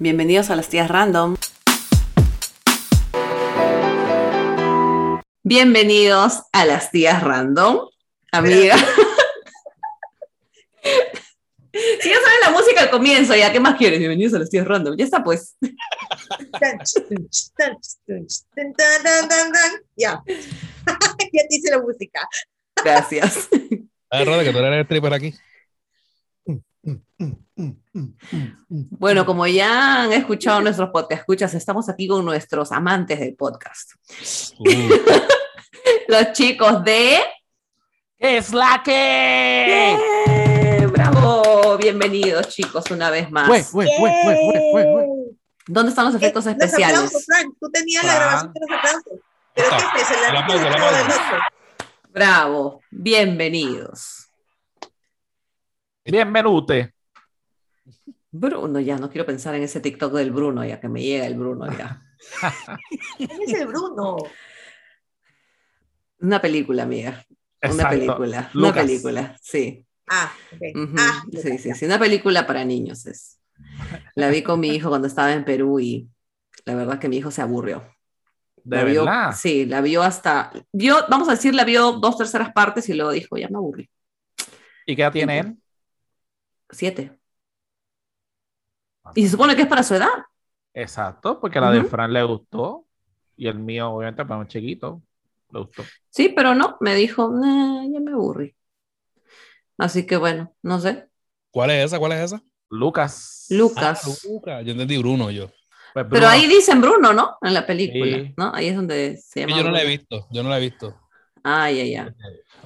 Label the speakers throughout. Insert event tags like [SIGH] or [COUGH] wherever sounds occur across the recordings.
Speaker 1: Bienvenidos a las tías random. Bienvenidos a las tías random, amiga. [LAUGHS] Si ya saben la música al comienzo, ya, ¿qué más quieres? Bienvenidos a las tías random. Ya está, pues. [LAUGHS]
Speaker 2: Ya. [LAUGHS] ya te hice la música.
Speaker 1: Gracias.
Speaker 3: A ver, Roda, que tú eres el stripper aquí.
Speaker 1: Bueno, como ya han escuchado nuestros podcast escuchas, estamos aquí con nuestros amantes del podcast.
Speaker 3: Uh, [LAUGHS]
Speaker 1: Los chicos de...
Speaker 4: ¡Es la que!
Speaker 1: ¡Eh! ¡Bravo! Bienvenidos, chicos, una vez más.
Speaker 4: Güey.
Speaker 1: ¿Dónde están los efectos
Speaker 2: Los
Speaker 1: especiales?
Speaker 2: aplausos, Frank. Tú tenías la grabación de los aplausos. Pero
Speaker 3: Está.
Speaker 2: ¿qué es eso?
Speaker 3: El
Speaker 2: La
Speaker 3: aplauso, el
Speaker 2: del
Speaker 3: aplauso.
Speaker 2: otro.
Speaker 1: Bravo, bienvenidos.
Speaker 4: Bienvenute.
Speaker 1: Bruno, ya no quiero pensar en ese TikTok del Bruno, ya que me llega el Bruno ya. [LAUGHS]
Speaker 2: ¿Quién es el Bruno?
Speaker 1: Una película, amiga. Una
Speaker 4: Exacto.
Speaker 1: película. Una
Speaker 4: Lucas.
Speaker 1: película, sí.
Speaker 2: Ah, ok.
Speaker 1: Ujú,
Speaker 2: Ah,
Speaker 1: sí, sí, sí. Una película para niños es. La vi con mi hijo cuando estaba en Perú y la verdad que mi hijo se aburrió.
Speaker 4: De
Speaker 1: La vio-
Speaker 4: verdad.
Speaker 1: Sí, la vio hasta. Vio, vamos a decir, la vio dos terceras partes y luego dijo, ya me aburrí.
Speaker 4: ¿Y qué edad tiene él?
Speaker 1: Siete. Y se supone que es para su edad.
Speaker 4: Exacto, porque la de. Fran le gustó. Y el mío, obviamente, para un chiquito, le gustó.
Speaker 1: Sí, pero no, me dijo, "Nah, ya me aburrí. Así que bueno, no sé.
Speaker 3: ¿Cuál es esa? ¿Cuál es esa?
Speaker 4: Lucas.
Speaker 1: Lucas.
Speaker 3: Ah, Luca. Yo entendí Bruno, yo.
Speaker 4: Pues,
Speaker 1: pero
Speaker 4: Bruno.
Speaker 1: ahí dicen Bruno, ¿no? En la película,
Speaker 4: Sí.
Speaker 1: ¿no? Ahí es donde se llama.
Speaker 3: yo no la he
Speaker 1: Bruno.
Speaker 3: visto, yo no la he visto.
Speaker 1: Ah, ya, ya.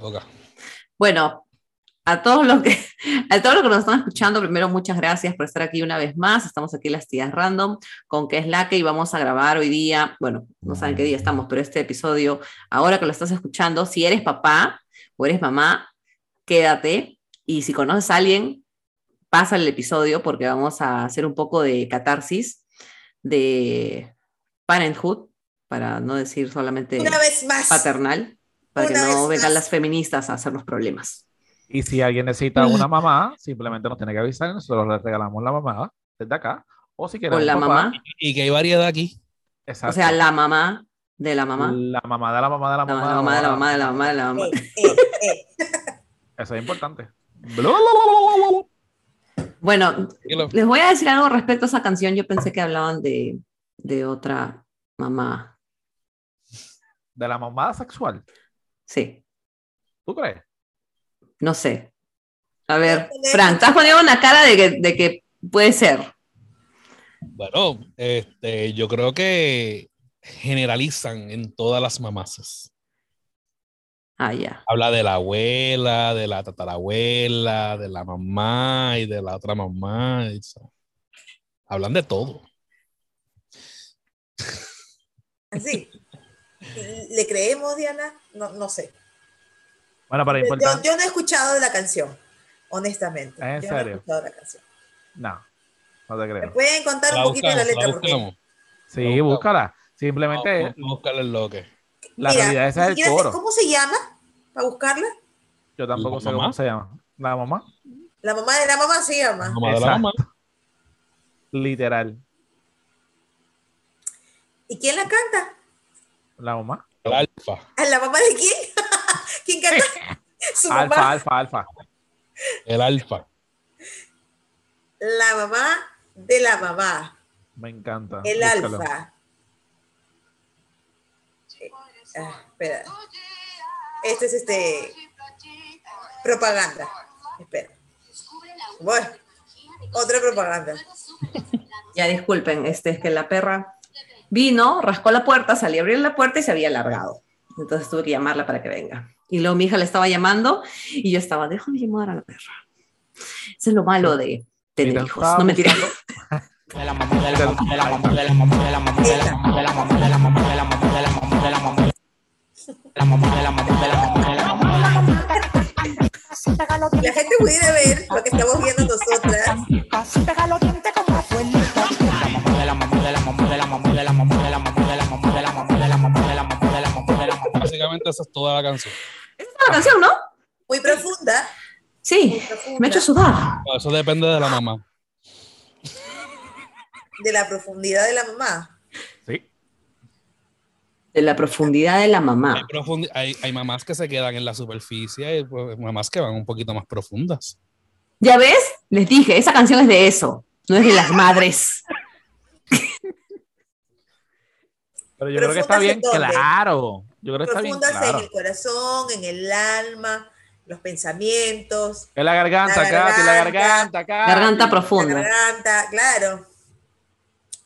Speaker 3: Ok.
Speaker 1: Bueno, a todos los que [LAUGHS] a todos los que nos están escuchando, primero muchas gracias por estar aquí una vez más. Estamos aquí en las tías random con que es la que y vamos a grabar hoy día, bueno, no saben qué día estamos, pero este episodio, ahora que lo estás escuchando, si eres papá o eres mamá, quédate y si conoces a alguien, pasa el episodio porque vamos a hacer un poco de catarsis de parenthood, para no decir solamente
Speaker 2: Una vez más.
Speaker 1: paternal, para que no vengan
Speaker 2: más.
Speaker 1: las feministas a hacernos problemas.
Speaker 4: Y si alguien necesita una [LAUGHS] mamá, simplemente nos tiene que avisar y nosotros le regalamos la mamá desde acá. O si queremos
Speaker 1: Con la
Speaker 4: papá,
Speaker 1: mamá,
Speaker 3: Y que hay variedad aquí.
Speaker 4: Exacto.
Speaker 1: o sea, la mamá de la mamá.
Speaker 4: La mamá de la mamá de la
Speaker 1: La
Speaker 4: mamá.
Speaker 1: la mamá de la mamá de la mamá de la mamá.
Speaker 2: Eh, eh, eh.
Speaker 4: Eso es importante. [LAUGHS]
Speaker 1: Bueno, les voy a decir algo respecto a esa canción. Yo pensé que hablaban de, de otra mamá.
Speaker 4: De la mamada sexual.
Speaker 1: Sí,
Speaker 4: ¿Tú crees?
Speaker 1: No sé. A ver, Frank, estás poniendo una cara de que, de que puede ser.
Speaker 3: Bueno, este, yo creo que generalizan en todas las mamás.
Speaker 1: Ah, ya.
Speaker 3: Habla de la abuela, de la tatarabuela, de la mamá y de la otra mamá. y. Hablan de todo.
Speaker 2: Así. ¿Le creemos, Diana? No, no sé.
Speaker 4: Bueno, pero
Speaker 2: Yo, yo no he escuchado de la canción, honestamente.
Speaker 4: ¿En
Speaker 2: Yo no he
Speaker 4: serio?
Speaker 2: escuchado la canción.
Speaker 4: No, no te
Speaker 2: ¿Me
Speaker 4: creo.
Speaker 2: pueden contar
Speaker 3: La
Speaker 2: un poquito de la letra?
Speaker 3: la
Speaker 2: Porque.
Speaker 4: Sí, búscala. Simplemente
Speaker 3: Vamos a buscarle el loque.
Speaker 4: la
Speaker 2: Mira,
Speaker 4: realidad ese es el coro.
Speaker 2: ¿Cómo se llama? ¿Para buscarla?
Speaker 4: Yo tampoco
Speaker 3: ¿La
Speaker 4: sé
Speaker 3: mamá?
Speaker 4: cómo se llama. La mamá.
Speaker 2: La mamá de la mamá se llama.
Speaker 3: La mamá de la mamá.
Speaker 4: Literal.
Speaker 2: ¿Y quién la canta?
Speaker 4: La mamá.
Speaker 3: El alfa.
Speaker 2: ¿A ¿La mamá de quién? ¿Quién canta? [LAUGHS] Su
Speaker 4: Alfa,
Speaker 2: mamá.
Speaker 4: alfa, alfa.
Speaker 3: El alfa.
Speaker 2: La mamá de la mamá.
Speaker 4: Me encanta.
Speaker 2: El
Speaker 4: Búscalo.
Speaker 2: alfa. Eh, ah, espera. Este es este. Propaganda. Espera. Bueno, otra propaganda. [LAUGHS]
Speaker 1: Ya disculpen, este es que la perra vino, rascó la puerta, salí a abrir la puerta y se había alargado. Entonces tuve que llamarla para que venga. Y luego mi hija le estaba llamando y yo estaba, déjame llamar a la perra. Eso es lo malo de tener
Speaker 4: Mira,
Speaker 1: hijos. No me
Speaker 5: de la mamá de la mamá de la mamá de la mamá de la mamá de la mamá de la mamá de la mamá de la mamá de la mamá de la mamá de la mamá de la mamá de la mamá de la mamá
Speaker 2: La gente pudiera ver lo que estamos viendo nosotras.
Speaker 3: Esa es toda la canción.
Speaker 1: Esa es la canción, ¿no?
Speaker 2: Muy profunda.
Speaker 1: Sí,
Speaker 2: muy profunda.
Speaker 1: me ha hecho sudar.
Speaker 3: Eso depende de la mamá.
Speaker 2: de la profundidad de la mamá.
Speaker 4: Sí.
Speaker 1: De la profundidad de la
Speaker 3: Hay,
Speaker 1: mamá.
Speaker 3: profundi- hay, hay mamás que se quedan en la superficie y pues, mamás que van un poquito más profundas.
Speaker 1: ¿Ya ves? Les dije, esa canción es de eso, no es de las madres.
Speaker 4: Pero yo creo que está
Speaker 2: ¿Profundas
Speaker 4: bien claro. Yo creo que está bien
Speaker 2: Profundas
Speaker 4: claro.
Speaker 2: en el corazón, en el alma, los pensamientos,
Speaker 4: En la garganta,
Speaker 2: La
Speaker 4: Katy, la
Speaker 2: garganta.
Speaker 4: garganta, Katy.
Speaker 1: Garganta
Speaker 2: la
Speaker 1: profunda.
Speaker 2: garganta, claro.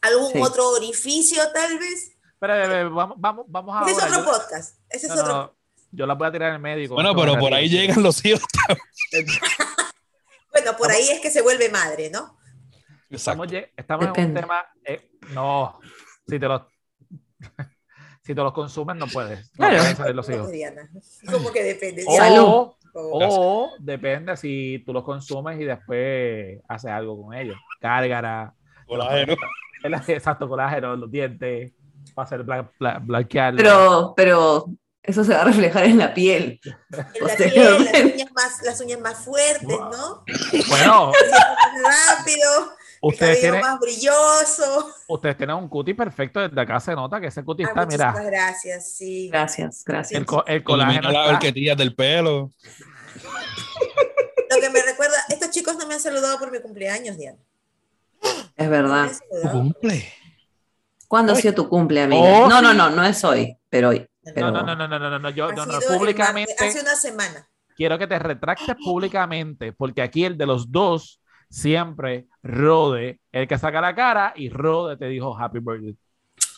Speaker 2: ¿Algún
Speaker 1: Sí.
Speaker 2: otro orificio tal vez?
Speaker 4: Espera, espera, vamos, vamos, vamos
Speaker 2: Ese es otro
Speaker 4: Yo-
Speaker 2: podcast. Ese es
Speaker 4: no,
Speaker 2: otro.
Speaker 4: no, yo la voy a tirar en el medio. con
Speaker 3: Bueno, pero por ahí llegan los hijos. [LAUGHS]
Speaker 2: Bueno, por ahí es que se vuelve madre, ¿no?
Speaker 3: Exacto.
Speaker 4: Estamos, estamos en un tema. eh, no, si te los. [LAUGHS] si te los consumes, no puedes. No
Speaker 1: Claro.
Speaker 4: pueden salir los
Speaker 2: ¿Cómo
Speaker 4: hijos.
Speaker 2: que, depende?
Speaker 4: O,
Speaker 1: Salud.
Speaker 4: Depende si tú los consumes y después haces algo con ellos. Cárgara.
Speaker 3: Colágeno.
Speaker 4: El- [LAUGHS] Exacto, colágeno, los dientes, para hacer bla- bla- blanquearlo.
Speaker 1: Pero, pero eso se va a reflejar en la piel.
Speaker 2: En la piel, las [LAUGHS] uñas más, las uñas más fuertes, ¿no?
Speaker 4: Bueno, [LAUGHS]
Speaker 2: rápido,
Speaker 4: ustedes
Speaker 2: cabello
Speaker 4: tienen,
Speaker 2: más brilloso.
Speaker 4: ustedes tienen un cutie perfecto. Desde acá se nota que ese cutie
Speaker 2: Ah,
Speaker 4: está, mira,
Speaker 2: gracias, sí.
Speaker 1: Gracias, gracias.
Speaker 4: el, co- el colágeno
Speaker 3: las
Speaker 4: está.
Speaker 3: horquetillas del pelo.
Speaker 2: Lo que me recuerda, estos chicos no me han saludado por mi cumpleaños, Diana.
Speaker 1: Es verdad.
Speaker 3: Cumple.
Speaker 1: ¿Cuándo ha sido tu cumple, amiga?
Speaker 4: Oh,
Speaker 1: no, no, no, no es hoy, pero hoy. Pero-
Speaker 4: No, no, no, no, no, no, no, yo no, no, públicamente
Speaker 2: hace una semana.
Speaker 4: quiero que te retractes públicamente, porque aquí el de los dos siempre Rode, el que saca la cara y Rode te dijo happy birthday.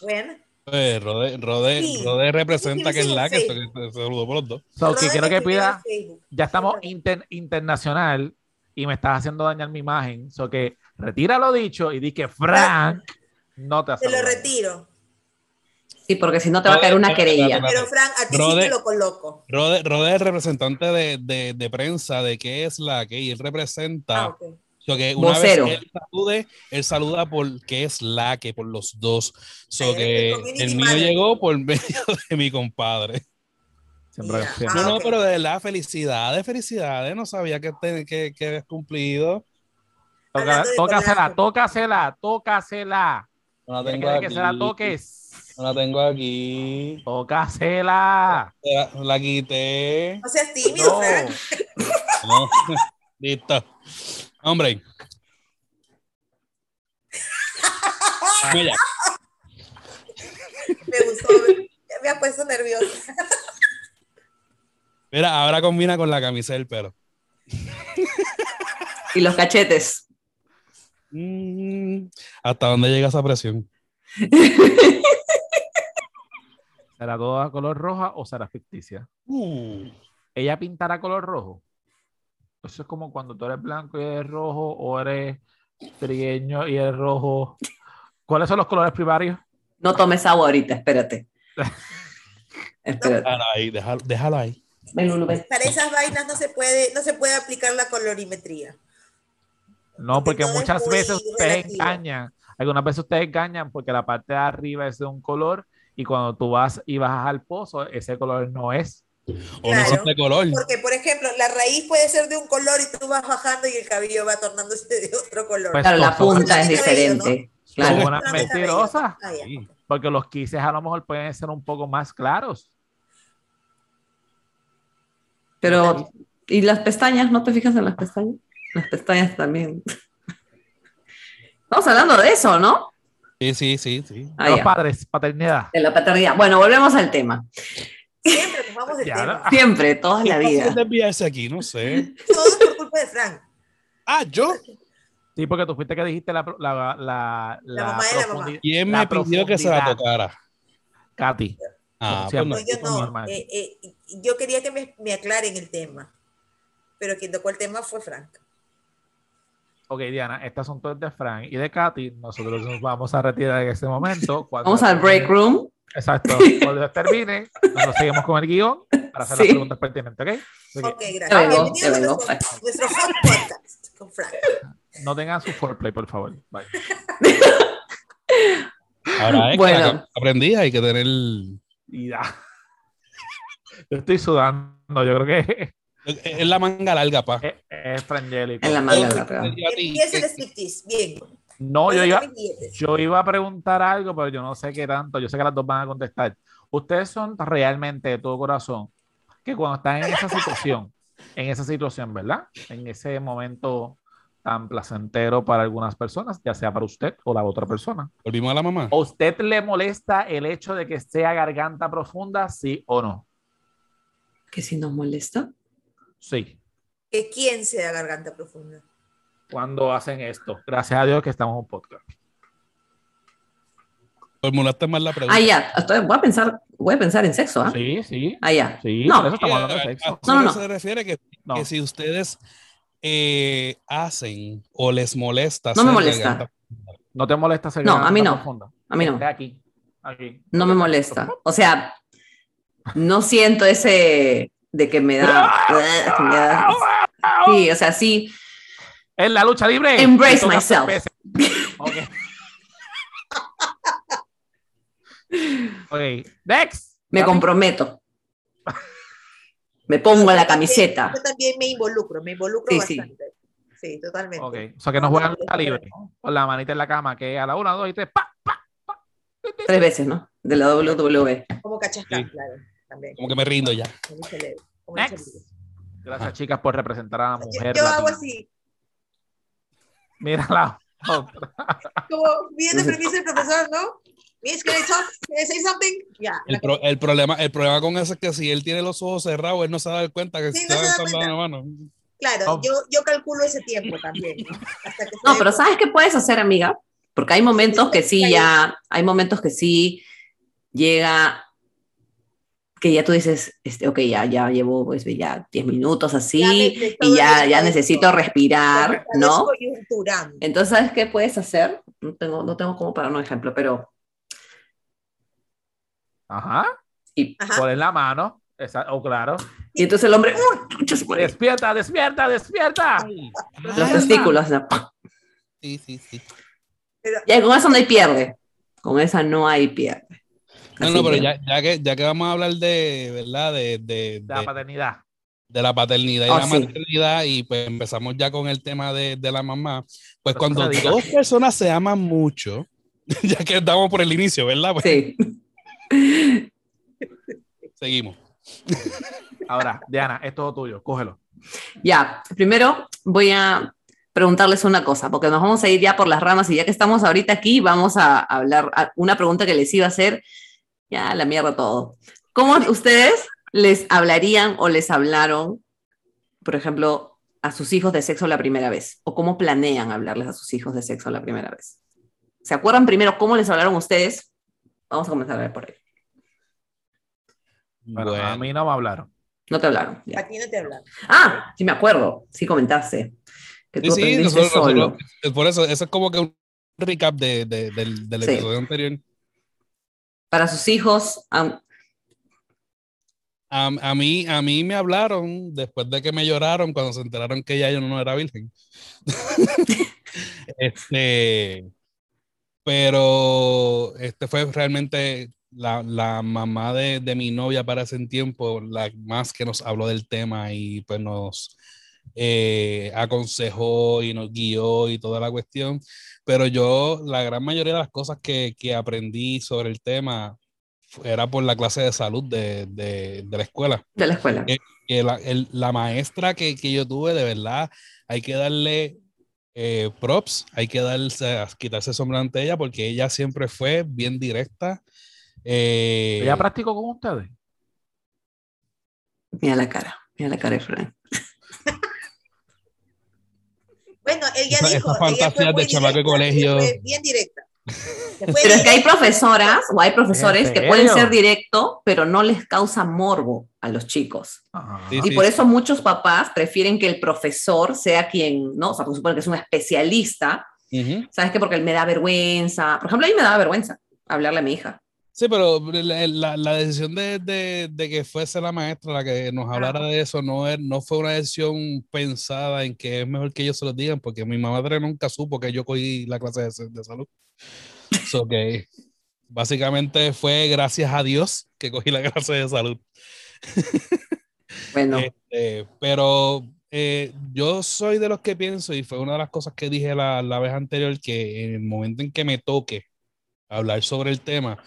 Speaker 2: Bueno,
Speaker 3: Pues, Rode, Rode,
Speaker 2: Sí.
Speaker 3: Rode representa
Speaker 2: Sí,
Speaker 3: que es
Speaker 2: sí,
Speaker 3: la que
Speaker 2: sí.
Speaker 3: se, se saludó por los dos.
Speaker 4: So, que quiero que pida, ya estamos inter- internacional y me estás haciendo dañar mi imagen, so que retira lo dicho y di que Frank no te ha
Speaker 2: Te lo retiro.
Speaker 1: Sí, porque si no te va a caer una querella.
Speaker 2: Pero Frank, a ti sí te lo coloco.
Speaker 3: Rode, Rode es el representante de, de, de prensa de qué es la que y él representa.
Speaker 2: Ah.
Speaker 3: So que una
Speaker 1: Vocero.
Speaker 3: vez él salude, él saluda por qué es la que por los dos. So que
Speaker 2: el
Speaker 3: mío
Speaker 2: manager.
Speaker 3: llegó por medio [LAUGHS] de mi compadre.
Speaker 4: Siempre-
Speaker 2: Ya.
Speaker 4: siempre.
Speaker 3: No,
Speaker 2: Ah,
Speaker 3: no,
Speaker 2: ok.
Speaker 3: pero de verdad, felicidades, felicidades. No sabía que, te, que, que habías cumplido.
Speaker 4: Toca- tócasela, tócasela, tócasela.
Speaker 3: No la
Speaker 4: ¿Qué
Speaker 3: tengo aquí.
Speaker 4: que se la toques?
Speaker 3: No la tengo aquí.
Speaker 4: Tócasela.
Speaker 3: La, la quité.
Speaker 2: No seas tímido, [LAUGHS]
Speaker 4: No.
Speaker 2: Frank. [LAUGHS]
Speaker 3: No. Listo. Hombre. Mira,
Speaker 2: Me gustó. Me ha puesto nerviosa.
Speaker 3: mira, ahora combina con la camisa del pelo.
Speaker 1: Y los cachetes.
Speaker 3: Mm, ¿Hasta dónde llega esa presión?
Speaker 4: ¿Será toda color roja o será ficticia?
Speaker 3: Uh,
Speaker 4: ella pintará color rojo. Eso es como cuando tú eres blanco y eres rojo, o eres trigueño y eres rojo. ¿Cuáles son los colores primarios?
Speaker 1: No tomes agua ahorita, espérate. [LAUGHS] Espérate.
Speaker 3: déjalo ahí, déjalo, déjalo ahí.
Speaker 1: Ven, Lulu, ven.
Speaker 2: Para esas vainas no se puede, no se puede aplicar la colorimetría.
Speaker 4: No,
Speaker 2: Porque
Speaker 4: porque muchas veces ustedes engañan. Algunas veces ustedes engañan porque la parte de arriba es de un color y cuando tú vas y bajas al pozo, ese color no es.
Speaker 3: O no son de color.
Speaker 2: Porque, por ejemplo, la raíz puede ser de un color y tú vas bajando y el cabello va tornándose [LAUGHS] de otro color.
Speaker 4: Pues,
Speaker 1: Claro, la punta es diferente.
Speaker 4: Son
Speaker 1: Claro.
Speaker 2: Son cabello.
Speaker 4: mentirosas,
Speaker 2: Ah.
Speaker 3: Sí.
Speaker 4: porque los quises a lo mejor pueden ser un poco más claros.
Speaker 1: Pero, ¿y las pestañas? ¿No te fijas en las pestañas? Las pestañas también. Estamos hablando de eso, ¿no?
Speaker 3: Sí, sí, sí, sí.
Speaker 1: Ah,
Speaker 4: los
Speaker 1: ya,
Speaker 4: padres, paternidad.
Speaker 1: de la paternidad. Bueno, volvemos al tema.
Speaker 2: Siempre nos vamos del
Speaker 4: Ya,
Speaker 2: tema.
Speaker 4: ¿no?
Speaker 1: Siempre, toda
Speaker 3: ¿Qué
Speaker 1: la vida.
Speaker 3: desviarse aquí? No sé.
Speaker 2: Todo es por culpa de Frank.
Speaker 3: Ah, yo.
Speaker 4: Sí, porque tú fuiste que dijiste la, la, la, la,
Speaker 2: La mamá de la mamá.
Speaker 3: ¿Quién me pidió que se la tocara?
Speaker 4: Katy.
Speaker 3: Ah, pues no.
Speaker 2: Yo no. Eh, eh, yo quería que me, me aclaren el tema. Pero quien tocó el tema fue Frank.
Speaker 4: Ok, Diana, este asunto es de Frank y de Katy. Nosotros nos vamos a retirar en este momento. [LAUGHS] Cuando
Speaker 1: Vamos al break room.
Speaker 4: Exacto. [LAUGHS] Cuando termine, nosotros seguimos con el guion para hacer las
Speaker 1: Sí.
Speaker 4: preguntas pertinentes, ¿ok?
Speaker 2: Ok, gracias.
Speaker 1: Ya vengo,
Speaker 2: Bienvenidos
Speaker 1: ya
Speaker 2: a
Speaker 1: vengo.
Speaker 2: nuestro, nuestro hot podcast con Frank.
Speaker 4: no tengan su foreplay, por favor. Bye. [LAUGHS]
Speaker 3: Ahora es
Speaker 1: Bueno.
Speaker 3: que aprendí, hay que tener.
Speaker 4: Ya. Yo estoy sudando. Yo creo que
Speaker 3: Es la manga larga, pa.
Speaker 4: es, es frangélico.
Speaker 1: En la manga larga.
Speaker 2: Empieza el striptease. Bien.
Speaker 4: No, yo
Speaker 2: ¿Dónde
Speaker 4: iba, yo iba a preguntar algo, pero yo no sé qué tanto. Yo sé que las dos van a contestar. Ustedes son realmente de todo corazón que cuando están en esa situación, en esa situación, ¿verdad? En ese momento tan placentero para algunas personas, ya sea para usted o la otra persona.
Speaker 3: Volvimos a la mamá.
Speaker 4: ¿A usted le molesta el hecho de que sea garganta profunda, sí o no?
Speaker 1: Que si nos molesta.
Speaker 4: Sí.
Speaker 2: Que quién sea garganta profunda.
Speaker 4: Cuando hacen esto. Gracias a Dios que estamos en un podcast.
Speaker 3: Formulaste mal la pregunta.
Speaker 1: Ah, ya. Voy a pensar, voy a pensar en sexo, ¿ah?
Speaker 4: Sí, sí.
Speaker 1: Ah, ya.
Speaker 4: Sí,
Speaker 1: No.
Speaker 4: por eso estamos hablando de
Speaker 3: ¿A-
Speaker 4: sexo.
Speaker 1: No, no, no.
Speaker 3: se refiere que,
Speaker 4: No.
Speaker 3: que si ustedes eh, hacen o les molesta.
Speaker 1: No me molesta.
Speaker 3: garganta-
Speaker 4: ¿No te molesta ser
Speaker 1: No, a mí no.
Speaker 4: profunda?
Speaker 1: A mí no.
Speaker 4: Esté aquí. Aquí.
Speaker 1: No me molesta. O sea, no siento ese de que me da. [LAUGHS] que me da- Sí, o sea, sí.
Speaker 4: En la lucha libre.
Speaker 1: Embrace myself.
Speaker 4: peces. Ok. [LAUGHS] Next.
Speaker 1: Me comprometo. Me pongo la camiseta.
Speaker 2: Yo también me involucro, me involucro
Speaker 1: Sí,
Speaker 2: bastante. Sí, totalmente.
Speaker 4: Ok. O sea que no juegan lucha libre. Con la manita en la cama, que a la una, dos y tres. ¡pa!
Speaker 1: Tres veces, ¿no? De la WWE.
Speaker 2: Como cachascán,
Speaker 3: Sí.
Speaker 2: claro. También.
Speaker 3: Como que me rindo ya.
Speaker 2: Como
Speaker 4: Next. Gracias, chicas, por representar a la mujer.
Speaker 2: yo hago así,
Speaker 4: Mira la otra.
Speaker 2: como bien de permiso el profesor, ¿no? Miss, can I talk? Can I say something? Ya.
Speaker 3: El, pro- el problema, el problema con eso es que si él tiene los ojos cerrados, él no se va a dar cuenta que
Speaker 2: Sí, no se da cuenta.
Speaker 3: la mano.
Speaker 2: Claro,
Speaker 4: Oh.
Speaker 2: yo, yo calculo ese tiempo también. ¿no? Hasta que
Speaker 1: No, pero ¿sabes qué puedes hacer, amiga? Porque hay momentos que sí, ya, hay momentos que sí llega, que ya tú dices, este, ok, ya, ya llevo pues, ya 10 minutos así y ya, ya necesito respirar, ¿no? Entonces, ¿sabes qué puedes hacer? No tengo, no tengo como para un ejemplo, pero
Speaker 4: Ajá.
Speaker 1: y,
Speaker 2: Ajá.
Speaker 4: Ponen la mano. Esa, oh, claro.
Speaker 1: y entonces el hombre, ¡uh!
Speaker 4: Despierta, despierta, despierta.
Speaker 1: los testículos, ¿no?
Speaker 3: Sí, sí, sí.
Speaker 2: Pero-
Speaker 1: ya con eso no hay pierde, con esa no hay pierde.
Speaker 3: No,
Speaker 1: Así
Speaker 3: no, pero
Speaker 1: que-
Speaker 3: ya, ya, que, ya que vamos a hablar de, ¿verdad? De, de,
Speaker 4: De la
Speaker 3: de-
Speaker 4: paternidad.
Speaker 3: de la paternidad y
Speaker 1: Oh,
Speaker 3: la
Speaker 1: sí.
Speaker 3: maternidad y pues empezamos ya con el tema de, de la mamá. Pues
Speaker 4: Pues
Speaker 3: cuando dos personas se aman mucho, [LAUGHS] ya que estamos por el inicio, ¿verdad? Pues
Speaker 1: Sí. [LAUGHS]
Speaker 3: seguimos.
Speaker 4: Ahora, Diana, es todo tuyo. Cógelo.
Speaker 1: Ya, primero voy a preguntarles una cosa, porque nos vamos a ir ya por las ramas y ya que estamos ahorita aquí, vamos a hablar a- una pregunta que les iba a hacer, ya la mierda todo. ¿Cómo ustedes les hablarían o les hablaron, por ejemplo, a sus hijos de sexo la primera vez? ¿O cómo planean hablarles a sus hijos de sexo la primera vez? ¿Se acuerdan primero cómo les hablaron ustedes? Vamos a comenzar a ver por ahí.
Speaker 4: Bueno,
Speaker 3: Bueno,
Speaker 4: a mí no me hablaron.
Speaker 1: No te hablaron. ya.
Speaker 2: A ti no te hablan.
Speaker 1: Ah, sí me acuerdo, sí comentaste. Que tú
Speaker 3: sí, sí,
Speaker 1: aprendiste
Speaker 3: nosotros-
Speaker 1: solo.
Speaker 3: nosotros- es por eso, eso es como que un recap de, de- del, del
Speaker 1: Sí.
Speaker 3: episodio anterior.
Speaker 1: Para sus hijos. am-
Speaker 3: A, a mí, a mí me hablaron después de que me lloraron cuando se enteraron que ya yo no era virgen. [LAUGHS] este, pero este fue realmente la, la mamá de, de mi novia para ese tiempo, la más que nos habló del tema y pues nos eh, aconsejó y nos guió y toda la cuestión. Pero yo, la gran mayoría de las cosas que, que aprendí sobre el tema era por la clase de salud de, de, de la escuela
Speaker 1: de la escuela.
Speaker 3: Eh, que la, el- la maestra que, que yo tuve, de verdad, hay que darle eh, props, hay que darse, quitarse el sombrero ante ella porque ella siempre fue bien directa. eh,
Speaker 4: ¿Ella practicó con ustedes?
Speaker 1: Mira la cara, mira la cara de Fran.
Speaker 3: Esa-
Speaker 2: dijo. ella fue
Speaker 3: fantasías de chamaco de
Speaker 2: directa,
Speaker 3: colegio.
Speaker 2: bien directa.
Speaker 1: Pero es que hay
Speaker 2: directa.
Speaker 1: profesoras o hay profesores
Speaker 4: ¿En
Speaker 1: que pueden ser directo, pero no les causa morbo a los chicos.
Speaker 4: Ajá.
Speaker 3: Sí,
Speaker 1: Y por eso muchos papás prefieren que el profesor sea quien, ¿no? O sea, porque supone que es un especialista.
Speaker 3: ujú.
Speaker 1: ¿Sabes qué? Porque él me da vergüenza. Por ejemplo, a mí me daba vergüenza hablarle a mi hija.
Speaker 3: Sí, pero la, la- decisión de, de- de que fuese la maestra la que nos hablara de eso no, es- no fue una decisión pensada en que es mejor que ellos se lo digan, porque mi madre nunca supo que yo cogí la clase de, de salud. So que básicamente fue gracias a Dios que cogí la clase de salud.
Speaker 1: Bueno,
Speaker 3: Este, pero eh, yo soy de los que pienso, y fue una de las cosas que dije la, la vez anterior, que en el momento en que me toque hablar sobre el tema,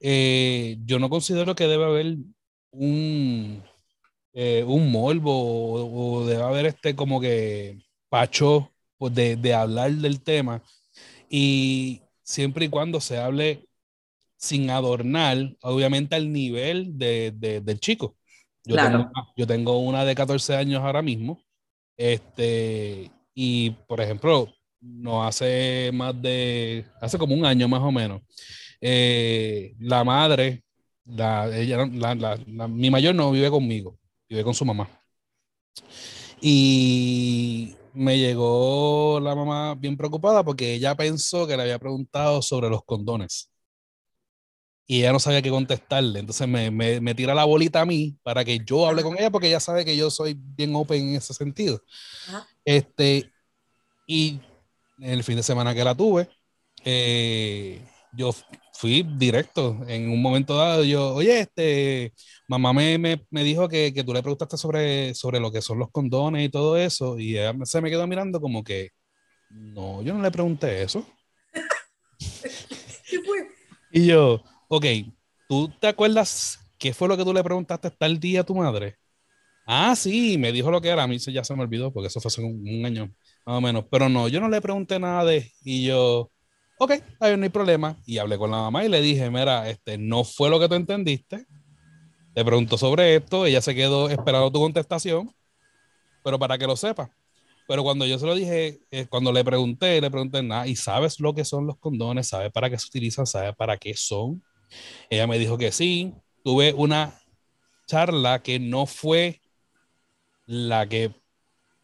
Speaker 3: eh, yo no considero que debe haber un, eh, un morbo o, o debe haber este como que pacho pues, de, de hablar del tema y siempre y cuando se hable sin adornar, obviamente al nivel de, de- del chico. Yo,
Speaker 1: Claro.
Speaker 3: tengo, yo tengo una de 14 años ahora mismo, este, y por ejemplo, no hace más de, hace como un año más o menos, eh, la madre, la, ella, la- mi mayor no vive conmigo, vive con su mamá. Y me llegó la mamá bien preocupada porque ella pensó que le había preguntado sobre los condones. Y ella no sabía qué contestarle. Entonces me, me, me tira la bolita a mí para que yo hable con ella porque ella sabe que yo soy bien open en ese sentido.
Speaker 2: Ajá.
Speaker 3: Este, y el fin de semana que la tuve, eh, yo fui directo en un momento dado. Yo, oye, este, mamá me, me, me dijo que, que tú le preguntaste sobre, sobre lo que son los condones y todo eso. Y ella se me quedó mirando como que, no, yo no le pregunté eso. [LAUGHS]
Speaker 2: ¿Qué fue?
Speaker 3: Y yo, ok, ¿tú te acuerdas qué fue lo que tú le preguntaste tal día a tu madre? Ah, sí, me dijo lo que era. A mí ya se me olvidó porque eso fue hace un, un año más o menos. Pero no, yo no le pregunté nada de. Y yo, ok, no hay problema. Y hablé con la mamá y le dije, mira, este no fue lo que tú entendiste. Te preguntó sobre esto, ella se quedó esperando tu contestación, pero para que lo sepa. Pero cuando yo se lo dije, eh, cuando le pregunté, le pregunté nada, ¿y sabes lo que son los condones? ¿Sabes para qué se utilizan? ¿Sabes para qué son? Ella me dijo que sí. Tuve una charla que no fue la que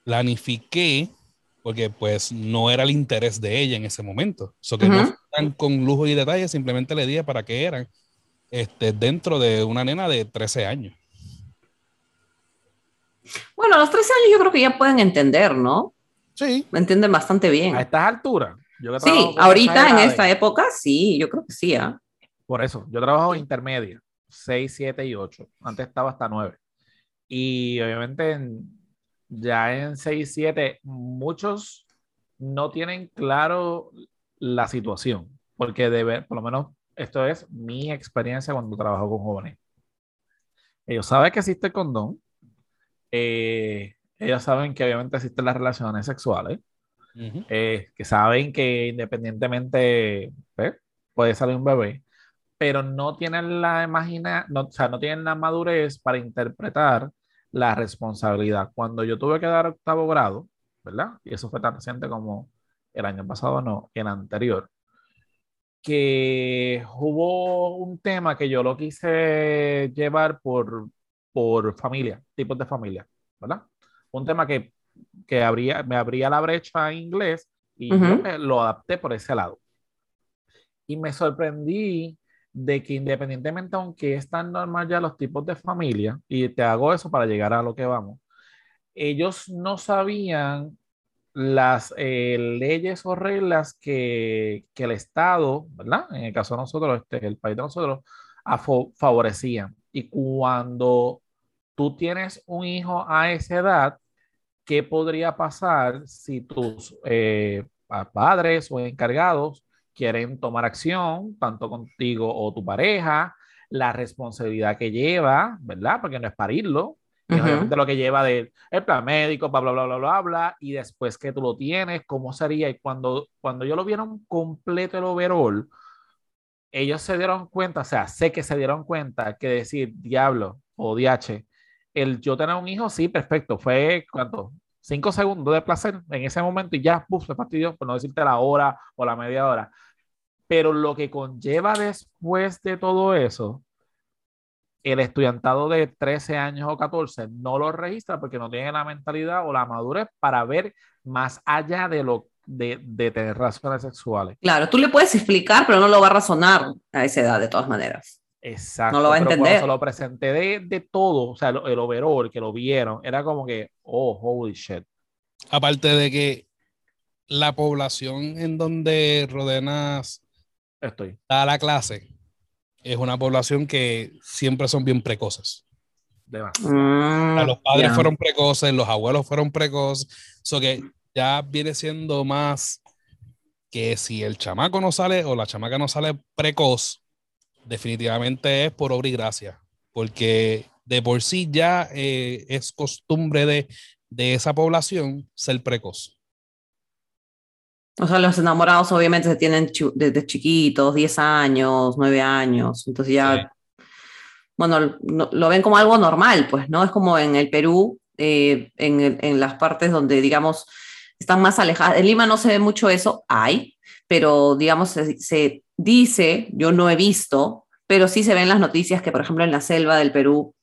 Speaker 3: planifiqué, porque pues no era el interés de ella en ese momento. So que no
Speaker 1: Ujú.
Speaker 3: fueran con lujo y detalle, simplemente le dije para qué eran este, dentro de una nena de 13 años.
Speaker 1: Bueno, a los 13 años yo creo que ya pueden entender, ¿no?
Speaker 3: Sí,
Speaker 1: Me entienden bastante bien.
Speaker 4: A estas alturas. Yo
Speaker 1: Sí, ahorita en esta época, sí, yo creo que sí, ¿ah?
Speaker 4: Por eso, yo trabajo intermedia, 6, 7 y 8. Antes estaba hasta 9. Y obviamente en- ya en 6, 7, muchos no tienen claro la situación, porque de ver, por lo menos esto es mi experiencia cuando trabajo con jóvenes. Ellos saben que existe el condón, eh, ellos saben que obviamente existen las relaciones sexuales,
Speaker 3: Ujú.
Speaker 4: eh, que saben que independientemente pues, puede salir un bebé, pero no tienen la imagina, no, o sea, no tienen la madurez para interpretar la responsabilidad. Cuando yo tuve que dar octavo grado, ¿verdad? Y eso fue tan reciente como el año pasado, no, el anterior, que hubo un tema que yo lo quise llevar por, por familia, tipos de familia, ¿verdad? Un tema que, que abría, me abría la brecha en inglés y
Speaker 1: Ujú.
Speaker 4: yo me lo adapté por ese lado. Y me sorprendí de que independientemente, aunque es tan normal ya los tipos de familia, y te hago eso para llegar a lo que vamos, ellos no sabían las eh, leyes o reglas que, que el Estado, ¿verdad? En el caso de nosotros, este, el país de nosotros, favorecían. Y cuando tú tienes un hijo a esa edad, ¿qué podría pasar si tus eh, pa- padres o encargados quieren tomar acción, tanto contigo o tu pareja, la responsabilidad que lleva, ¿verdad? Porque no es parirlo, es
Speaker 1: Ujú.
Speaker 4: obviamente lo que lleva del el plan médico, bla, bla, bla, bla, bla, bla, y después que tú lo tienes, ¿cómo sería? Y cuando, cuando ellos lo vieron completo el overall, ellos se dieron cuenta, o sea, sé que se dieron cuenta que decir diablo o DH, el yo tener un hijo, sí, perfecto, fue cuánto, cinco segundos de placer en ese momento y ya, puf, se fastidió, por no decirte la hora o la media hora. Pero lo que conlleva después de todo eso, el estudiantado de 13 años o 14 no lo registra porque no tiene la mentalidad o la madurez para ver más allá de lo de, de tener relaciones sexuales.
Speaker 1: Claro, tú le puedes explicar, pero no lo va a razonar a esa edad de todas maneras.
Speaker 4: Exacto.
Speaker 1: No lo va a
Speaker 4: pero
Speaker 1: entender.
Speaker 4: Cuando se lo presenté de, de todo, o sea, el, el overall que lo vieron, era como que, oh, holy shit.
Speaker 3: Aparte de que la población en donde Rodenas
Speaker 4: Estoy.
Speaker 3: da la clase es una población que siempre son bien precoces.
Speaker 1: Mm,
Speaker 3: A los padres
Speaker 1: ya.
Speaker 3: fueron precoces, los abuelos fueron precoces. So que ya viene siendo más que si el chamaco no sale o la chamaca no sale precoz, definitivamente es por obra y gracia. Porque de por sí ya eh, es costumbre de, de esa población ser precoz.
Speaker 1: O sea, los enamorados obviamente se tienen desde chiquitos, 10 años, 9 años, entonces ya, bueno, no- lo ven como algo normal, pues, ¿no? Es como en el Perú, eh, en, en las partes donde, digamos, están más alejadas. En Lima no se ve mucho eso, hay, pero, digamos, se, se dice, yo no he visto, pero sí se ven las noticias que, por ejemplo, en la selva del Perú,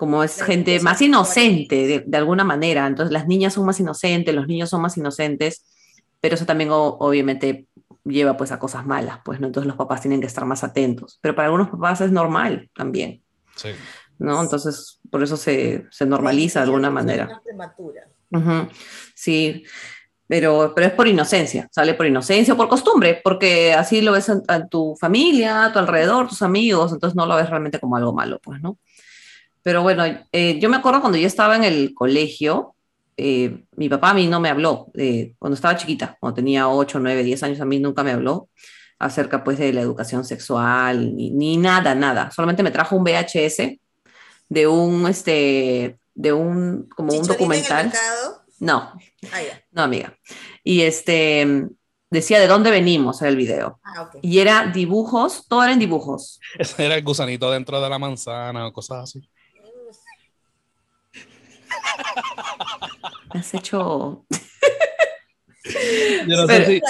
Speaker 1: como es gente más inocente, de, de alguna manera, entonces las niñas son más inocentes, los niños son más inocentes, pero eso también o- obviamente lleva pues a cosas malas, pues, ¿no? Entonces los papás tienen que estar más atentos, pero para algunos papás es normal también,
Speaker 3: Sí.
Speaker 1: ¿no? Entonces por eso se, se normaliza de alguna manera. Ujú, Sí, pero, pero es por inocencia, sale por inocencia o por costumbre, porque así lo ves en, en tu familia, a tu alrededor, tus amigos, entonces no lo ves realmente como algo malo, pues, ¿no? Pero bueno, eh, yo me acuerdo cuando yo estaba en el colegio, eh, mi papá a mí no me habló, eh, cuando estaba chiquita, cuando tenía 8, 9, 10 años, a mí nunca me habló acerca pues de la educación sexual, ni, ni nada, nada, solamente me trajo un VHS de un, este, de un, como un
Speaker 2: Chicholina en el
Speaker 1: documental. No,
Speaker 2: Ah, ya.
Speaker 1: no, amiga. Y este decía de dónde venimos el video.
Speaker 2: Ah, ok.
Speaker 1: Y era dibujos, todo eran dibujos.
Speaker 3: Ese era el gusanito dentro de la manzana o cosas así.
Speaker 1: Me has hecho.
Speaker 3: Yo no sé si-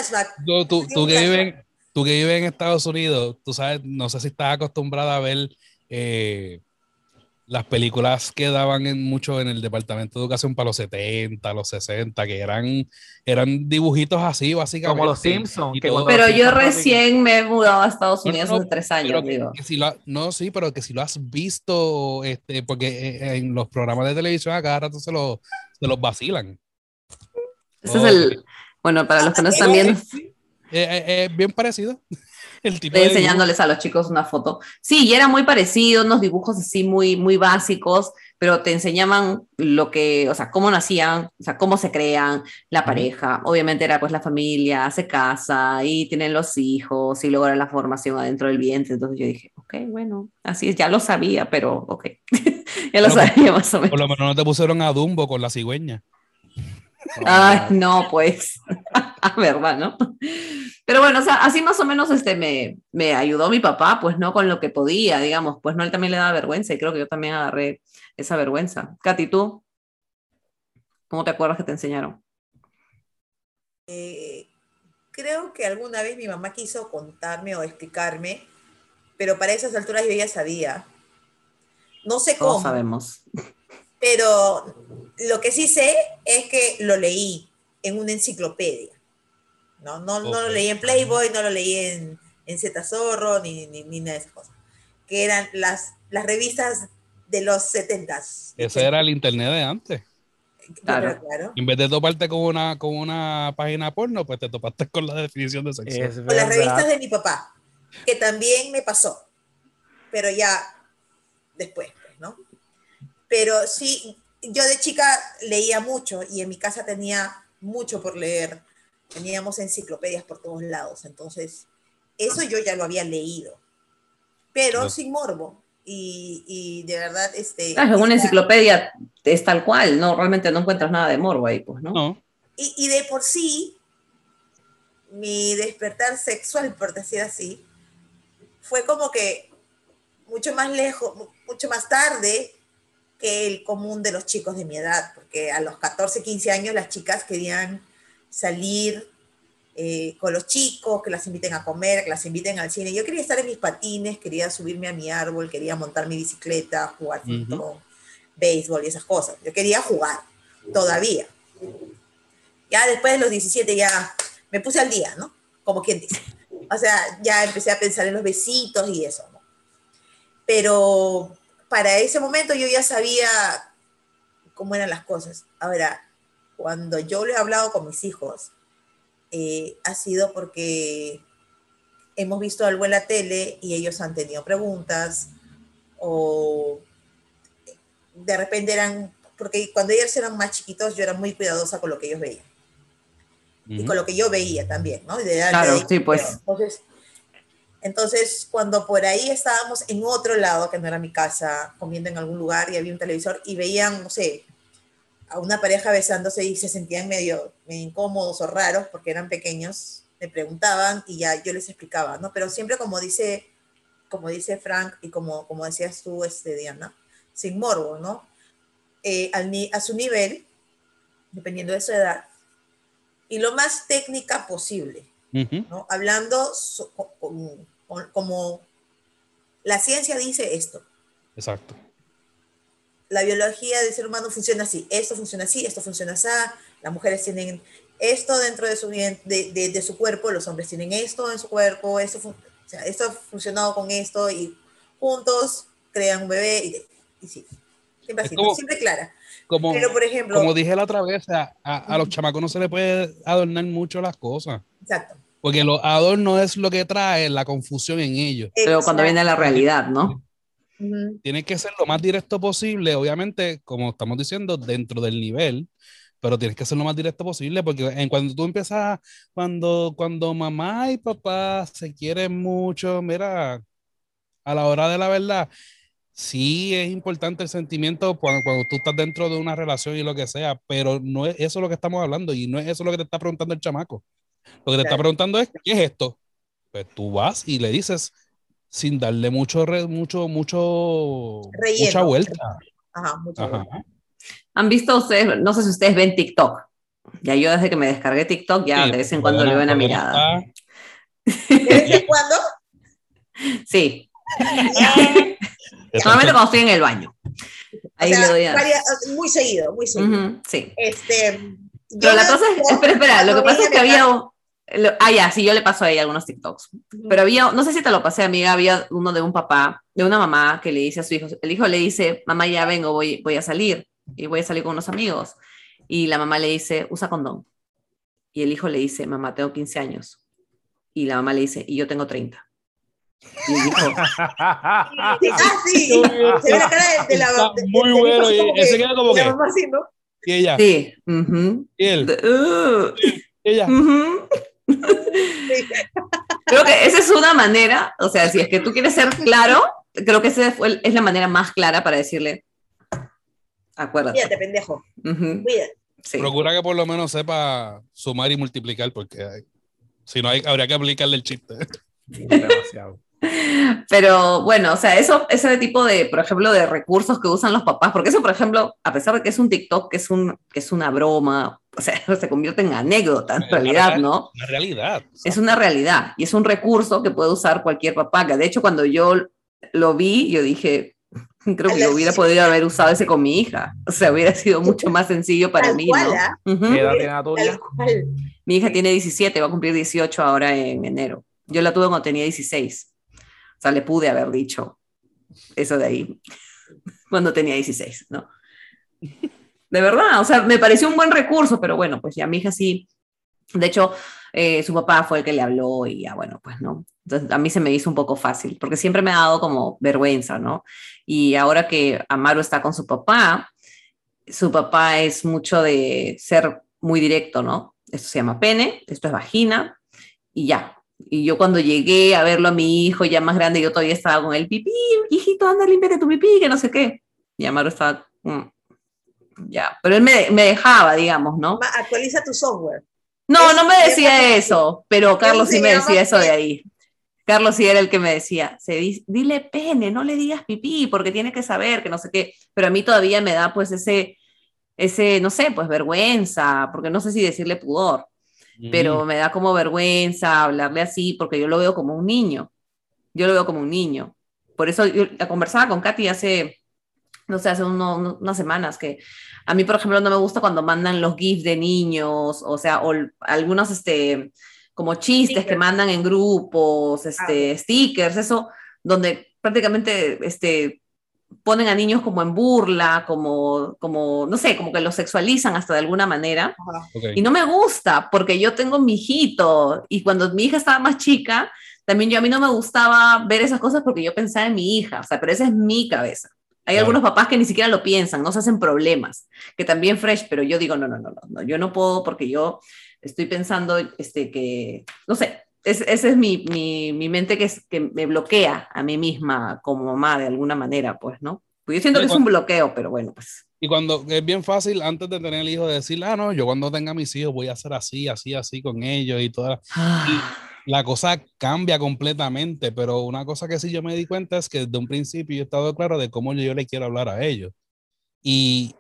Speaker 3: tú, que vives, tú que vives en Estados Unidos, tú sabes, no sé si estás acostumbrada a ver eh, las películas que daban en mucho en el Departamento de Educación para los 70, los 60, que eran, eran dibujitos así, básicamente.
Speaker 4: Como los Simpsons, que
Speaker 1: Pero
Speaker 4: los
Speaker 1: yo
Speaker 4: Simpsons
Speaker 1: recién me he mudado a Estados Unidos
Speaker 3: no,
Speaker 1: hace tres años, digo.
Speaker 3: que si lo ha- no, sí, pero que si lo has visto, este, porque eh, en los programas de televisión a cada rato se, lo- se los vacilan.
Speaker 1: Ese es
Speaker 3: Ok.
Speaker 1: el. Bueno, para los que no están viendo,
Speaker 3: Eh, eh, es bien parecido. [LAUGHS] El tipo
Speaker 1: estoy
Speaker 3: dibujo.
Speaker 1: enseñándoles a los chicos una foto. Sí, y era muy parecido, unos dibujos así muy, muy básicos, pero te enseñaban lo que, o sea, cómo nacían, o sea, cómo se crean la pareja. Obviamente era pues la familia, se casa y tienen los hijos y luego era la formación adentro del vientre. Entonces yo dije, ok, bueno, así es, ya lo sabía, pero ok, [LAUGHS] ya lo
Speaker 3: Pero-
Speaker 1: sabía más o menos.
Speaker 3: Por lo menos no te pusieron a Dumbo con la cigüeña.
Speaker 1: Ay, no, pues, [LAUGHS] verdad, ¿no? Pero bueno, o sea, así más o menos este, me, me ayudó mi papá, pues no con lo que podía, digamos, pues no, él también le daba vergüenza y creo que yo también agarré esa vergüenza. Katy, ¿tú? ¿Cómo te acuerdas que te enseñaron?
Speaker 2: Eh, creo que alguna vez mi mamá quiso contarme o explicarme, pero para esas alturas yo ya sabía. No sé
Speaker 1: Todos
Speaker 2: cómo,
Speaker 1: sabemos.
Speaker 2: Pero lo que sí sé es que lo leí en una enciclopedia. No, no, no lo leí en Playboy, no lo leí en, en Z Zorro, ni, ni, ni nada de esas cosas. Que eran las, las revistas de los setentas.
Speaker 3: Ese era el internet de antes.
Speaker 2: Claro.
Speaker 1: Claro.
Speaker 2: claro.
Speaker 3: En vez de toparte con una, con una página porno, pues te topaste con la definición de sexo.
Speaker 4: Es
Speaker 2: O las revistas de mi papá, que también me pasó, pero ya después, pues, ¿no? Pero sí, yo de chica leía mucho y en mi casa tenía mucho por leer. Teníamos enciclopedias por todos lados, entonces eso yo ya lo había leído, pero
Speaker 3: Claro.
Speaker 2: sin morbo. Y, y de verdad, este...
Speaker 1: Claro, en una
Speaker 2: esta-
Speaker 1: enciclopedia es tal cual, no, realmente no encuentras nada de morbo ahí, pues, ¿no?
Speaker 3: No,
Speaker 2: Y, y de por sí, mi despertar sexual, por decir así, fue como que mucho más lejos, mu- mucho más tarde que el común de los chicos de mi edad, porque a los 14, 15 años las chicas querían salir eh, con los chicos, que las inviten a comer, que las inviten al cine. Yo quería estar en mis patines, quería subirme a mi árbol, quería montar mi bicicleta, jugar fútbol, béisbol y esas cosas. Yo quería jugar, todavía. Ya después de los 17 ya me puse al día, ¿no? Como quien dice. O sea, ya empecé a pensar en los besitos y eso, ¿no? Pero para ese momento yo ya sabía cómo eran las cosas. Ahora, cuando yo lo he hablado con mis hijos, eh, ha sido porque hemos visto algo en la tele y ellos han tenido preguntas o de repente eran, porque cuando ellos eran más chiquitos yo era muy cuidadosa con lo que ellos veían y con lo que yo veía también, ¿no? De
Speaker 1: Claro,
Speaker 2: de-
Speaker 1: sí, pues.
Speaker 2: Entonces, entonces, cuando por ahí estábamos en otro lado, que no era mi casa, comiendo en algún lugar y había un televisor y veían, no sé, a una pareja besándose y se sentían medio, medio incómodos o raros porque eran pequeños, me preguntaban y ya yo les explicaba, ¿no? Pero siempre como dice, como dice Frank y como, como decías tú, este, Diana, sin morbo, ¿no? Eh, al a su nivel, dependiendo de su edad, y lo más técnica posible.
Speaker 3: Ujú.
Speaker 2: ¿no? Hablando so- co- con- con- como la ciencia dice esto,
Speaker 3: Exacto.
Speaker 2: la biología del ser humano funciona así, esto funciona así, esto funciona así, las mujeres tienen esto dentro de su, de, de- de su cuerpo, los hombres tienen esto en su cuerpo, esto, fun- o sea, esto ha funcionado con esto y juntos crean un bebé y, y sí, siempre
Speaker 3: como-
Speaker 2: siempre clara.
Speaker 3: Como,
Speaker 2: Pero por ejemplo,
Speaker 3: como dije la otra vez, a, a- a los chamacos no se le puede adornar mucho las cosas.
Speaker 2: exacto.
Speaker 3: Porque los adornos es lo que trae la confusión en ellos.
Speaker 1: Pero cuando viene la realidad, ¿no?
Speaker 2: Ujú.
Speaker 3: Tiene que ser lo más directo posible, obviamente, como estamos diciendo, dentro del nivel, pero tienes que ser lo más directo posible, porque en cuando tú empiezas, cuando, cuando mamá y papá se quieren mucho, mira, a la hora de la verdad, sí es importante el sentimiento cuando, cuando tú estás dentro de una relación y lo que sea, pero no es eso lo que estamos hablando y no es eso lo que te está preguntando el chamaco. Lo que te está preguntando es, ¿qué es esto? Pues tú vas y le dices sin darle mucho, re- mucho, mucho,
Speaker 2: Relleno.
Speaker 3: mucha vuelta.
Speaker 2: Ajá, mucho
Speaker 3: Ajá.
Speaker 1: ¿Han visto ustedes, no sé si ustedes ven TikTok? Ya yo desde que me descargué TikTok, ya
Speaker 3: Sí,
Speaker 1: de vez en cuando le doy una mirada.
Speaker 2: ¿De vez en cuando?
Speaker 1: Sí, [LAUGHS]
Speaker 3: es-
Speaker 1: cuando estoy en el baño. Ahí
Speaker 2: O sea,
Speaker 1: le doy a...
Speaker 2: muy seguido, muy seguido.
Speaker 1: Sí.
Speaker 2: Este,
Speaker 1: Pero la
Speaker 2: veo
Speaker 1: cosa es, espera, espera, lo que pasa es que había... lo- ah, ya, sí, yo le paso a ella algunos TikToks. Pero había, no sé si te lo pasé, amiga, había uno de un papá, de una mamá que le dice a su hijo, el hijo le dice, mamá, ya vengo, voy, voy a salir, y voy a salir con unos amigos. Y la mamá le dice, usa condón. Y el hijo le dice, mamá, tengo 15 años. Y la mamá le dice, y yo tengo 30. Y el hijo,
Speaker 2: Ah, sí. Se ve la cara de, de la
Speaker 3: Está
Speaker 2: de-
Speaker 3: muy bueno, ese
Speaker 2: que-
Speaker 3: queda como
Speaker 2: la
Speaker 3: que-
Speaker 2: mamá así, ¿no?
Speaker 3: Y ella,
Speaker 1: sí, ujú,
Speaker 3: y él,
Speaker 1: uh,
Speaker 3: y ella.
Speaker 1: ujú.
Speaker 2: Sí.
Speaker 1: Creo que esa es una manera, o sea, si es que tú quieres ser claro, creo que esa fue- es la manera más clara para decirle, acuérdate.
Speaker 2: Cuídate, pendejo.
Speaker 1: Ujú,
Speaker 2: Cuídate.
Speaker 1: sí.
Speaker 3: Procura que por lo menos sepa sumar y multiplicar, porque hay- si no, hay, habría que aplicarle el chiste.
Speaker 4: Demasiado.
Speaker 1: Pero bueno, o sea, eso, ese tipo de, por ejemplo, de recursos que usan los papás, porque eso, por ejemplo, a pesar de que es un TikTok, que es, un, que es una broma, o sea, [LAUGHS] se convierte en anécdota en realidad. ¿no?
Speaker 3: La realidad.
Speaker 1: Es una realidad y es un recurso que puede usar cualquier papá. Que de hecho, cuando yo lo vi, yo dije, creo que yo hubiera podido haber usado ese con mi hija. O sea, hubiera sido mucho más sencillo para
Speaker 2: Tal
Speaker 1: mí,
Speaker 2: cual,
Speaker 1: ¿no?
Speaker 2: ¿ah?
Speaker 4: ¿Qué edad tiene la tuya?
Speaker 1: Mi hija tiene 17, va a cumplir 18 ahora en enero. Yo la tuve cuando tenía 16. O sea, le pude haber dicho eso de ahí [LAUGHS] cuando tenía 16, ¿no? De verdad, o sea, me pareció un buen recurso, pero bueno, pues ya mi hija sí. De hecho, eh, su papá fue el que le habló y ya, bueno, pues no. Entonces, a mí se me hizo un poco fácil, porque siempre me ha dado como vergüenza, ¿no? Y ahora que Amaro está con su papá, su papá es mucho de ser muy directo, ¿no? Esto se llama pene, esto es vagina, y ya. Y yo cuando llegué a verlo a mi hijo ya más grande, yo todavía estaba con el pipí, hijito, anda, límpiate tu pipí, que no sé qué. Y Amaro estaba, mm, ya. Pero él me, me dejaba, digamos, ¿no?
Speaker 2: Actualiza tu software.
Speaker 1: No, no me decía eso, pero Carlos sí me decía eso de ahí. Carlos sí era el que me decía, se di- dile pene, no le digas pipí, porque tiene que saber que no sé qué. Pero a mí todavía me da pues ese, ese, no sé, pues vergüenza, porque no sé si decirle pudor, pero me da como vergüenza hablarle así, porque yo lo veo como un niño. Yo lo veo como un niño. Por eso yo la conversaba con Katy hace, no sé, hace uno- unas semanas que a mí, por ejemplo, no me gusta cuando mandan los GIFs de niños, o sea, o algunos, este, como chistes que mandan en grupos, este, stickers, eso, donde prácticamente, este, ponen a niños como en burla, como, como, no sé, como que los sexualizan hasta de alguna manera. Y no me gusta porque yo tengo mi hijito y cuando mi hija estaba más chica, también yo a mí no me gustaba ver esas cosas porque yo pensaba en mi hija, o sea, pero esa es mi cabeza. Hay
Speaker 3: Claro.
Speaker 1: algunos papás que ni siquiera lo piensan, no se hacen problemas, que también fresh, pero yo digo, no, no, no, no, no, yo no puedo porque yo estoy pensando este, que, no sé, es, esa es mi, mi, mi mente que, es, que me bloquea a mí misma como mamá de alguna manera, pues, ¿no? Pues yo siento que es un bloqueo, pero bueno, pues.
Speaker 3: Y cuando es bien fácil antes de tener el hijo decir, ah, no, yo cuando tenga mis hijos voy a hacer así, así, así con ellos y toda la cosa cambia completamente, pero una cosa que sí yo me di cuenta es que desde un principio yo he estado claro de cómo yo le quiero hablar a ellos. Y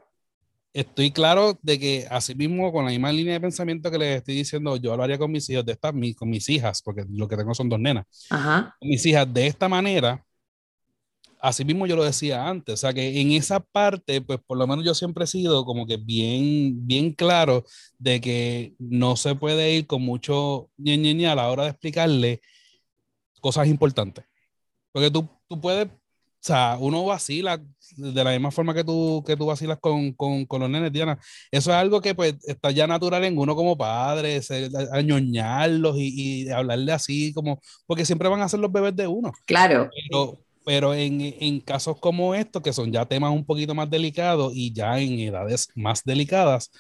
Speaker 3: estoy claro de que así mismo con la misma línea de pensamiento que les estoy diciendo, yo hablaría con mis hijos de esta, mi- con mis hijas, porque lo que tengo son dos nenas,
Speaker 1: Ajá.
Speaker 3: mis hijas de esta manera, así mismo yo lo decía antes, o sea que en esa parte, pues por lo menos yo siempre he sido como que bien, bien claro de que no se puede ir con mucho ñe, ñe, ñe a la hora de explicarle cosas importantes. Porque tú, tú puedes, o sea, uno vacila de la misma forma que tú, que tú vacilas con, con, con los nenes, Diana. Eso es algo que pues está ya natural en uno como padre, añoñarlos y, y hablarle así como, porque siempre van a ser los bebés de uno.
Speaker 1: Claro.
Speaker 3: Pero, pero en, en casos como estos, que son ya temas un poquito más delicados y ya en edades más delicadas,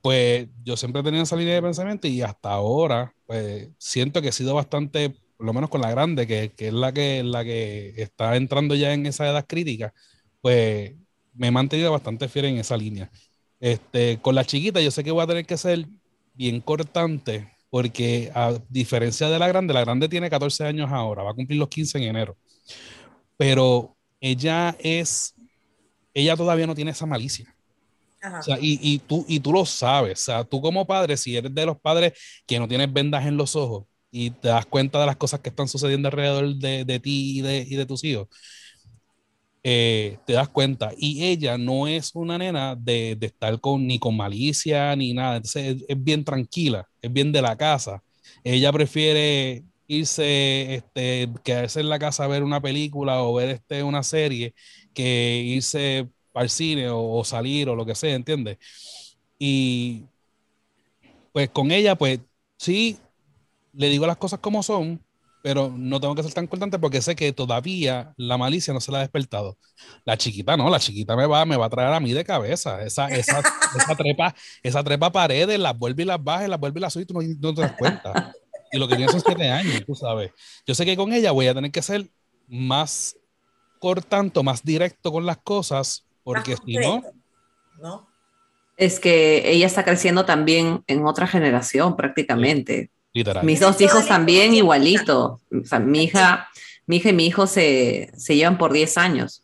Speaker 3: pues yo siempre he tenido esa línea de pensamiento y hasta ahora, pues siento que he sido bastante, por lo menos con la grande, que, que es la que, la que está entrando ya en esa edad crítica, pues me he mantenido bastante fiel en esa línea. Este, con la chiquita, yo sé que voy a tener que ser bien cortante, porque a diferencia de la grande, la grande tiene 14 años ahora, va a cumplir los 15 en enero pero ella es, ella todavía no tiene esa malicia.
Speaker 2: Ajá.
Speaker 3: O sea, y, y, tú, y tú lo sabes, o sea, tú como padre, si eres de los padres que no tienes vendas en los ojos y te das cuenta de las cosas que están sucediendo alrededor de, de ti y de, y de tus hijos, eh, te das cuenta. Y ella no es una nena de, de estar con, ni con malicia ni nada, entonces es, es bien tranquila, es bien de la casa. Ella prefiere irse, este, quedarse en la casa a ver una película o ver este, una serie que irse al cine o, o salir o lo que sea, ¿entiendes? Y pues con ella, pues sí, le digo las cosas como son, pero no tengo que ser tan cortante porque sé que todavía la malicia no se la ha despertado. La chiquita no, la chiquita me va, me va a traer a mí de cabeza. Esa, esa, [LAUGHS] esa trepa, esa trepa paredes, las vuelve y las baja, las vuelve y las sube y tú no, no te das cuenta. Y lo que tiene son siete años, tú sabes. Yo sé que con ella voy a tener que ser más cortante, más directo con las cosas, porque si no.
Speaker 1: Es que ella está creciendo también en otra generación prácticamente.
Speaker 3: literal.
Speaker 1: Mis
Speaker 2: Sí,
Speaker 1: dos hijos también igualito. O sea, mi hija, mi hija y mi hijo se, se llevan por 10 años.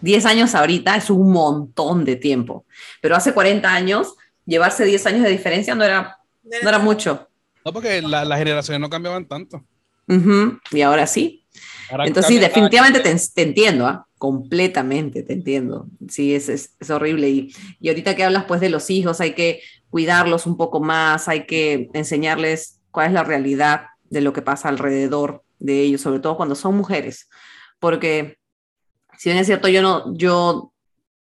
Speaker 1: 10 años ahorita es un montón de tiempo. Pero hace 40 años, llevarse 10 años de diferencia no era, no era mucho.
Speaker 3: No, porque la- las generaciones no cambiaban tanto.
Speaker 1: Ujú, Y ahora sí.
Speaker 3: Ahora
Speaker 1: Entonces, sí, definitivamente te, entiendo, ¿ah? completamente te entiendo. Sí, es, es, es horrible. Y, y ahorita que hablas pues de los hijos, hay que cuidarlos un poco más, hay que enseñarles cuál es la realidad de lo que pasa alrededor de ellos, sobre todo cuando son mujeres. Porque, si bien es cierto, yo no, yo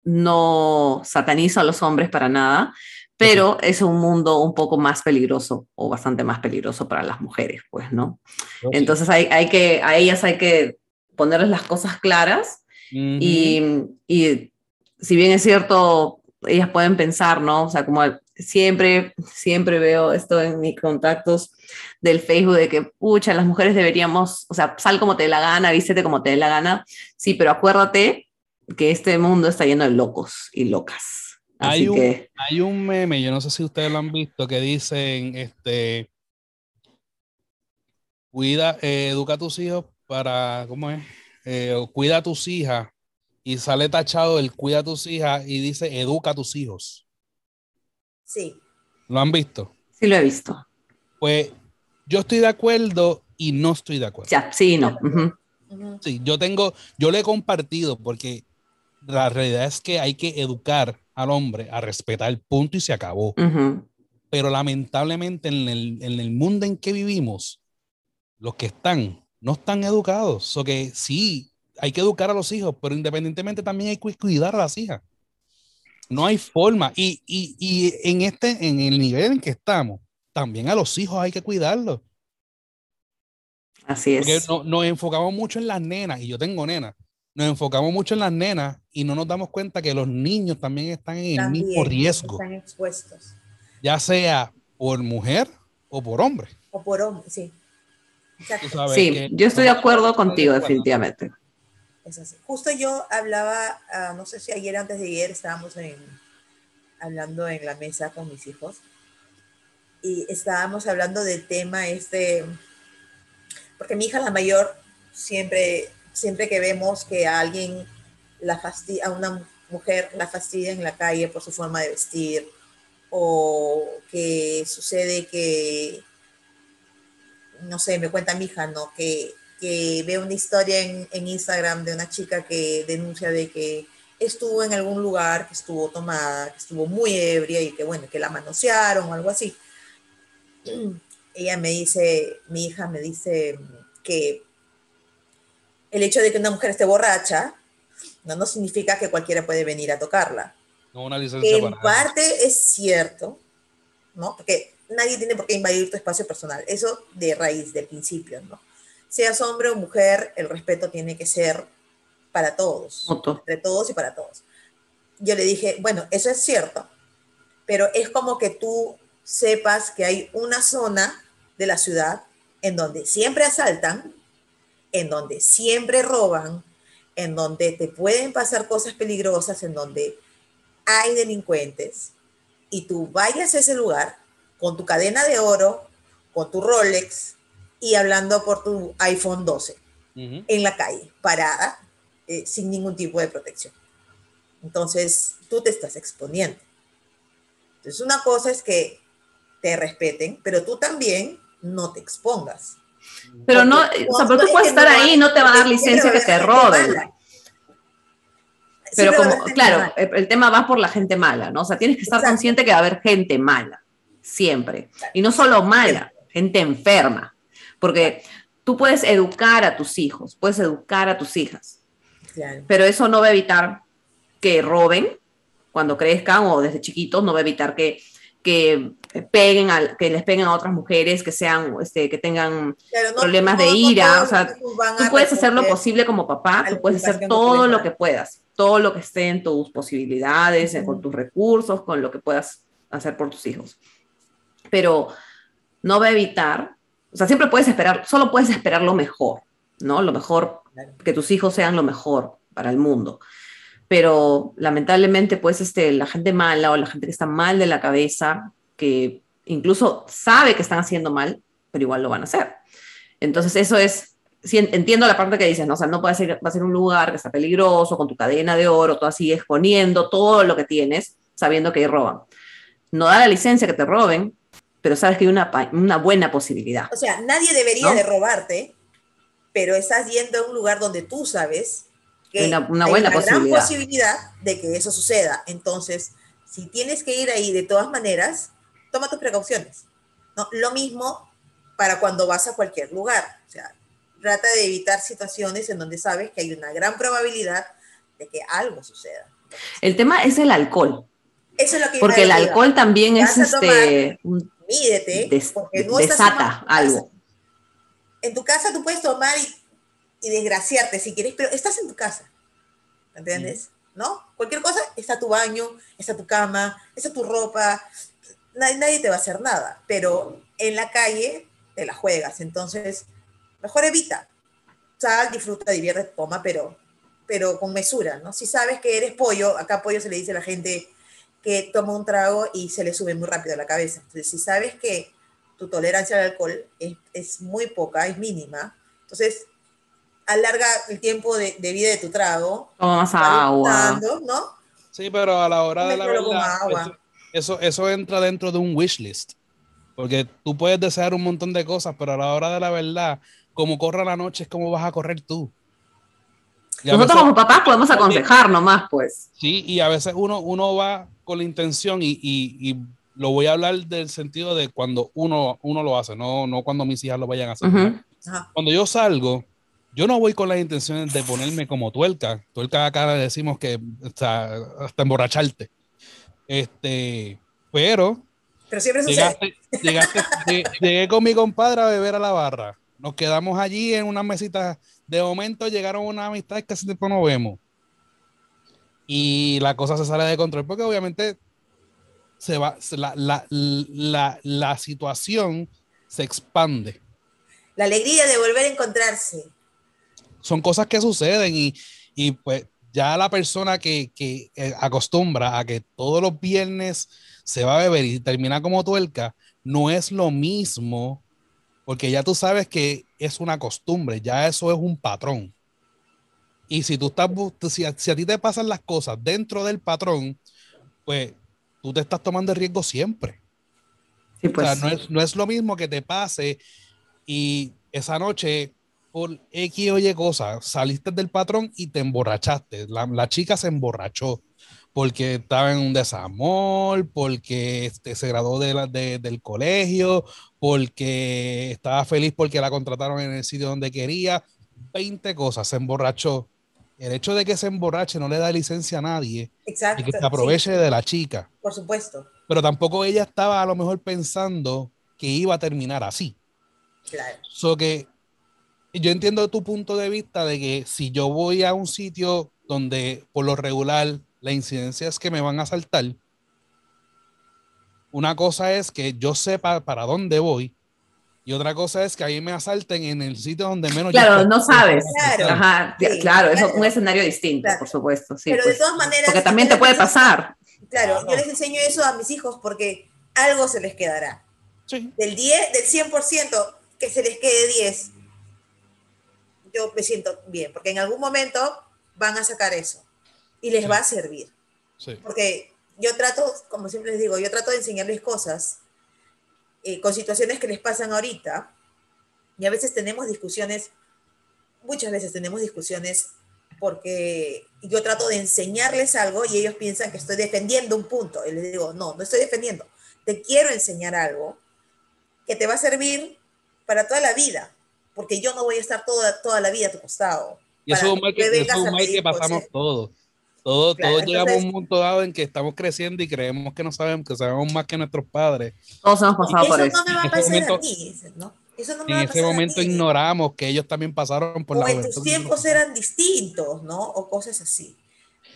Speaker 1: no satanizo a los hombres para nada, pero es un mundo un poco más peligroso o bastante más peligroso para las mujeres, pues, ¿no?
Speaker 3: Sí.
Speaker 1: Entonces hay, hay que, a ellas hay que ponerles las cosas claras y, y si bien es cierto, ellas pueden pensar, ¿no? O sea, como siempre, siempre veo esto en mis contactos del Facebook de que, pucha, las mujeres deberíamos, o sea, sal como te dé la gana, vístete como te dé la gana, sí, pero acuérdate que este mundo está lleno de locos y locas. Así
Speaker 3: Hay un,
Speaker 1: que,
Speaker 3: hay un meme, yo no sé si ustedes lo han visto, que dicen, este, cuida, eh, educa a tus hijos para, ¿cómo es? Eh, cuida a tus hijas y sale tachado el cuida a tus hijas y dice educa a tus hijos.
Speaker 2: Sí.
Speaker 3: ¿Lo han visto?
Speaker 1: sí lo he visto.
Speaker 3: Pues yo estoy de acuerdo y no estoy de acuerdo.
Speaker 1: Ya, sí, no.
Speaker 3: Sí, yo tengo, yo le he compartido porque la realidad es que hay que educar al hombre a respetar el punto y se acabó. Pero lamentablemente en el, en el mundo en que vivimos, los que están no están educados. O que sí, hay que educar a los hijos, pero independientemente también hay que cuidar a las hijas. No hay forma. Y, y, y en, este, en el nivel en que estamos, también a los hijos hay que cuidarlos.
Speaker 1: Así
Speaker 3: Porque
Speaker 1: es.
Speaker 3: no- nos enfocamos mucho en las nenas, y yo tengo nenas, nos enfocamos mucho en las nenas y no nos damos cuenta que los niños también están en el mismo
Speaker 2: También
Speaker 3: riesgo,
Speaker 2: Están expuestos.
Speaker 3: ya sea por mujer o por hombre.
Speaker 2: O por hombre, sí.
Speaker 1: Sí,
Speaker 3: que-
Speaker 1: yo estoy de acuerdo contigo, definitivamente.
Speaker 2: Es así. Justo yo hablaba, ah, no sé si ayer antes de ayer estábamos en, hablando en la mesa con mis hijos y estábamos hablando del tema este, porque mi hija la mayor siempre, siempre que vemos que a alguien la fastidia, a una mujer la fastidia en la calle por su forma de vestir o que sucede que no sé, me cuenta mi hija, ¿no? Que, que ve una historia en, en Instagram de una chica que denuncia de que estuvo en algún lugar, que estuvo tomada, que estuvo muy ebria y que, bueno, que la manosearon o algo así. [CLEARS THROAT] Ella me dice, mi hija me dice que el hecho de que una mujer esté borracha no, no significa que cualquiera puede venir a tocarla
Speaker 3: No una licencia
Speaker 2: en
Speaker 3: para
Speaker 2: parte es cierto, ¿no? Porque nadie tiene por qué invadir tu espacio personal. Eso de raíz, de principio, ¿no? Seas hombre o mujer, el respeto tiene que ser para todos, entre todos y para todos. Yo le dije, bueno, eso es cierto, pero es como que tú sepas que hay una zona de la ciudad en donde siempre asaltan, en donde siempre roban, en donde te pueden pasar cosas peligrosas, en donde hay delincuentes, y tú vayas a ese lugar con tu cadena de oro, con tu Rolex y hablando por tu iPhone 12
Speaker 3: Ujú.
Speaker 2: en la calle, parada, eh, sin ningún tipo de protección. Entonces, tú te estás exponiendo. Entonces, una cosa es que te respeten, pero tú también no te expongas.
Speaker 1: Pero no,
Speaker 2: Porque
Speaker 1: o sea, pero
Speaker 2: no
Speaker 1: tú
Speaker 2: es
Speaker 1: puedes estar ahí no te va a dar licencia que te roben. Pero como, claro, el, tema va por la gente mala, ¿no? O sea, tienes que estar consciente que va a haber gente mala, siempre. Y no solo mala, gente enferma. Porque tú puedes educar a tus hijos, puedes educar a tus hijas, pero eso no va a evitar que roben cuando crezcan o desde chiquitos, no va a evitar que, que peguen al, que les peguen a otras mujeres, que sean, este, que tengan
Speaker 2: no-
Speaker 1: problemas de
Speaker 2: no- no
Speaker 1: ira,
Speaker 2: todos
Speaker 1: o sea, Tú
Speaker 2: a
Speaker 1: puedes hacer lo posible como papá,
Speaker 2: a
Speaker 1: tú puedes hacer todo lo que puedas, todo lo que esté en tus posibilidades, eh, con tus recursos, con lo que puedas hacer por tus hijos. Pero no va a evitar, o sea, siempre puedes esperar, solo puedes esperar lo mejor, ¿no? Lo mejor, que tus hijos sean lo mejor para el mundo. Pero lamentablemente, pues, este, la gente mala o la gente que está mal de la cabeza, que incluso sabe que están haciendo mal, pero igual lo van a hacer. Entonces, eso es, en- entiendo la parte que dices, ¿no? O sea, no puede ser, va a ser un lugar que está peligroso, con tu cadena de oro, todo así, exponiendo todo lo que tienes, sabiendo que ahí roban. No da la licencia que te roben, pero sabes que hay una, una buena posibilidad.
Speaker 2: O sea, nadie debería
Speaker 1: ¿No?
Speaker 2: de robarte, pero estás yendo a un lugar donde tú sabes que
Speaker 1: una-
Speaker 2: hay
Speaker 1: buena
Speaker 2: gran
Speaker 1: posibilidad.
Speaker 2: de que eso suceda. Entonces, si tienes que ir ahí de todas maneras, toma tus precauciones. ¿no? Lo mismo para cuando vas a cualquier lugar. O sea, trata de evitar situaciones en donde sabes que hay una gran probabilidad de que algo suceda.
Speaker 1: El tema es el alcohol,
Speaker 2: Eso es lo que
Speaker 1: porque el alcohol también es este, un-
Speaker 2: Mídete,
Speaker 1: des-
Speaker 2: porque no
Speaker 1: desata algo.
Speaker 2: En tu casa tú puedes tomar y, y desgraciarte si quieres, pero estás en tu casa. ¿Entiendes? ¿No? Cualquier cosa, está tu baño, está tu cama, está tu ropa. Nadie, nadie te va a hacer nada, pero en la calle te la juegas. Entonces, mejor evita. Sal, disfruta, divierte, toma, pero, pero con mesura, ¿no? Si sabes que eres pollo, acá pollo se le dice a la gente que toma un trago y se le sube muy rápido a la cabeza. Entonces, si sabes que tu tolerancia al alcohol es, es muy poca, es mínima, entonces alarga el tiempo de, de vida de tu trago.
Speaker 1: Toma más
Speaker 2: va
Speaker 1: agua.
Speaker 2: ¿no?
Speaker 3: Sí, pero a la hora de la verdad,
Speaker 2: agua.
Speaker 3: eso, eso, entra dentro de un wish list. Porque tú puedes desear un montón de cosas, pero a la hora de la verdad, como corra la noche es como vas a correr tú. Y
Speaker 1: Nosotros
Speaker 3: veces-
Speaker 1: como papás podemos aconsejar nomás, pues.
Speaker 3: Sí, y a veces uno, uno va con la intención y, y- y lo voy a hablar del sentido de cuando uno, uno lo hace, no, no cuando mis hijas lo vayan a hacer.
Speaker 1: Ujú.
Speaker 2: Ajá.
Speaker 3: Cuando yo salgo, yo no voy con las intenciones de ponerme como tuerca. Tuerca acá le decimos que está, hasta emborracharte. Este, pero
Speaker 2: Pero siempre
Speaker 3: llegaste, llegaste, lle- llegué con mi compadre a beber a la barra. Nos quedamos allí en unas mesitas de momento llegaron una amistad que hace tiempo no vemos. Y la cosa se sale de control porque obviamente se va, la, la, la, la situación se expande.
Speaker 2: La alegría de volver a encontrarse.
Speaker 3: Son cosas que suceden y, y pues ya la persona que, que eh, acostumbra a que todos los viernes se va a beber y termina como tuerca, no es lo mismo porque ya tú sabes que es una costumbre, ya eso es un patrón. Y si tú estás, si a, si a ti te pasan las cosas dentro del patrón, pues tú te estás tomando el riesgo siempre.
Speaker 1: Sí,
Speaker 3: O
Speaker 1: pues.
Speaker 3: sea, no es, no es lo mismo que te pase y esa noche, por X o Y cosa, saliste del patrón y te emborrachaste. La, la chica se emborrachó porque estaba en un desamor, porque este, se graduó de la- de- del colegio, porque estaba feliz porque la contrataron en el sitio donde quería. 20 cosas, se emborrachó. El hecho de que se emborrache no le da licencia a nadie
Speaker 2: Exacto.
Speaker 3: y que se
Speaker 2: sí,
Speaker 3: aproveche de la chica
Speaker 2: por supuesto.
Speaker 3: pero tampoco ella estaba a lo mejor pensando que iba a terminar así.
Speaker 2: Claro.
Speaker 3: So que yo entiendo tu punto de vista de que si yo voy a un sitio donde por lo regular la incidencia es que me van a asaltar, una cosa es que yo sepa para dónde voy y otra cosa es que ahí me asalten en el sitio donde menos yo
Speaker 1: Claro,
Speaker 3: sé-
Speaker 1: no sabes.
Speaker 2: Claro.
Speaker 1: Ajá,
Speaker 2: Sí,
Speaker 1: claro, eso es
Speaker 2: claro.
Speaker 1: un escenario distinto,
Speaker 2: Claro.
Speaker 1: por supuesto. Sí,
Speaker 2: Pero
Speaker 1: pues.
Speaker 2: de todas maneras.
Speaker 1: Porque también te
Speaker 2: yo
Speaker 1: puede pasar.
Speaker 2: Claro,
Speaker 3: Claro.
Speaker 2: yo les enseño eso a mis hijos porque algo se les quedará.
Speaker 3: Sí.
Speaker 2: Del 10, del 100% que se les quede 10, yo me siento bien, porque en algún momento van a sacar eso y les
Speaker 3: Sí.
Speaker 2: va a servir.
Speaker 3: Sí.
Speaker 2: Porque yo trato, como siempre les digo, yo trato de enseñarles cosas eh, con situaciones que les pasan ahorita y a veces tenemos discusiones, muchas veces tenemos discusiones porque yo trato de enseñarles algo y ellos piensan que estoy defendiendo un punto. Y les digo, no, no estoy defendiendo. Te quiero enseñar algo que te va a servir para toda la vida, porque yo no voy a estar toda, toda la vida a tu costado.
Speaker 3: Y eso es un mal que,
Speaker 2: me
Speaker 3: eso un
Speaker 2: a
Speaker 3: mal que pasamos todos. Todos,
Speaker 2: Claro,
Speaker 3: todos llegamos a un punto dado en que estamos creciendo y creemos que no sabemos, que sabemos más que nuestros padres.
Speaker 1: Todos hemos pasado por
Speaker 2: Eso
Speaker 1: eso.
Speaker 2: no me va a
Speaker 3: En ese
Speaker 2: pasar a
Speaker 3: momento-
Speaker 2: mí, dices, ¿no? Eso no me
Speaker 3: En
Speaker 2: va a
Speaker 3: ese
Speaker 2: pasar a
Speaker 3: momento
Speaker 2: mí.
Speaker 3: ignoramos que ellos también pasaron por la
Speaker 2: o en tus tiempos eran distintos, ¿no? O cosas así.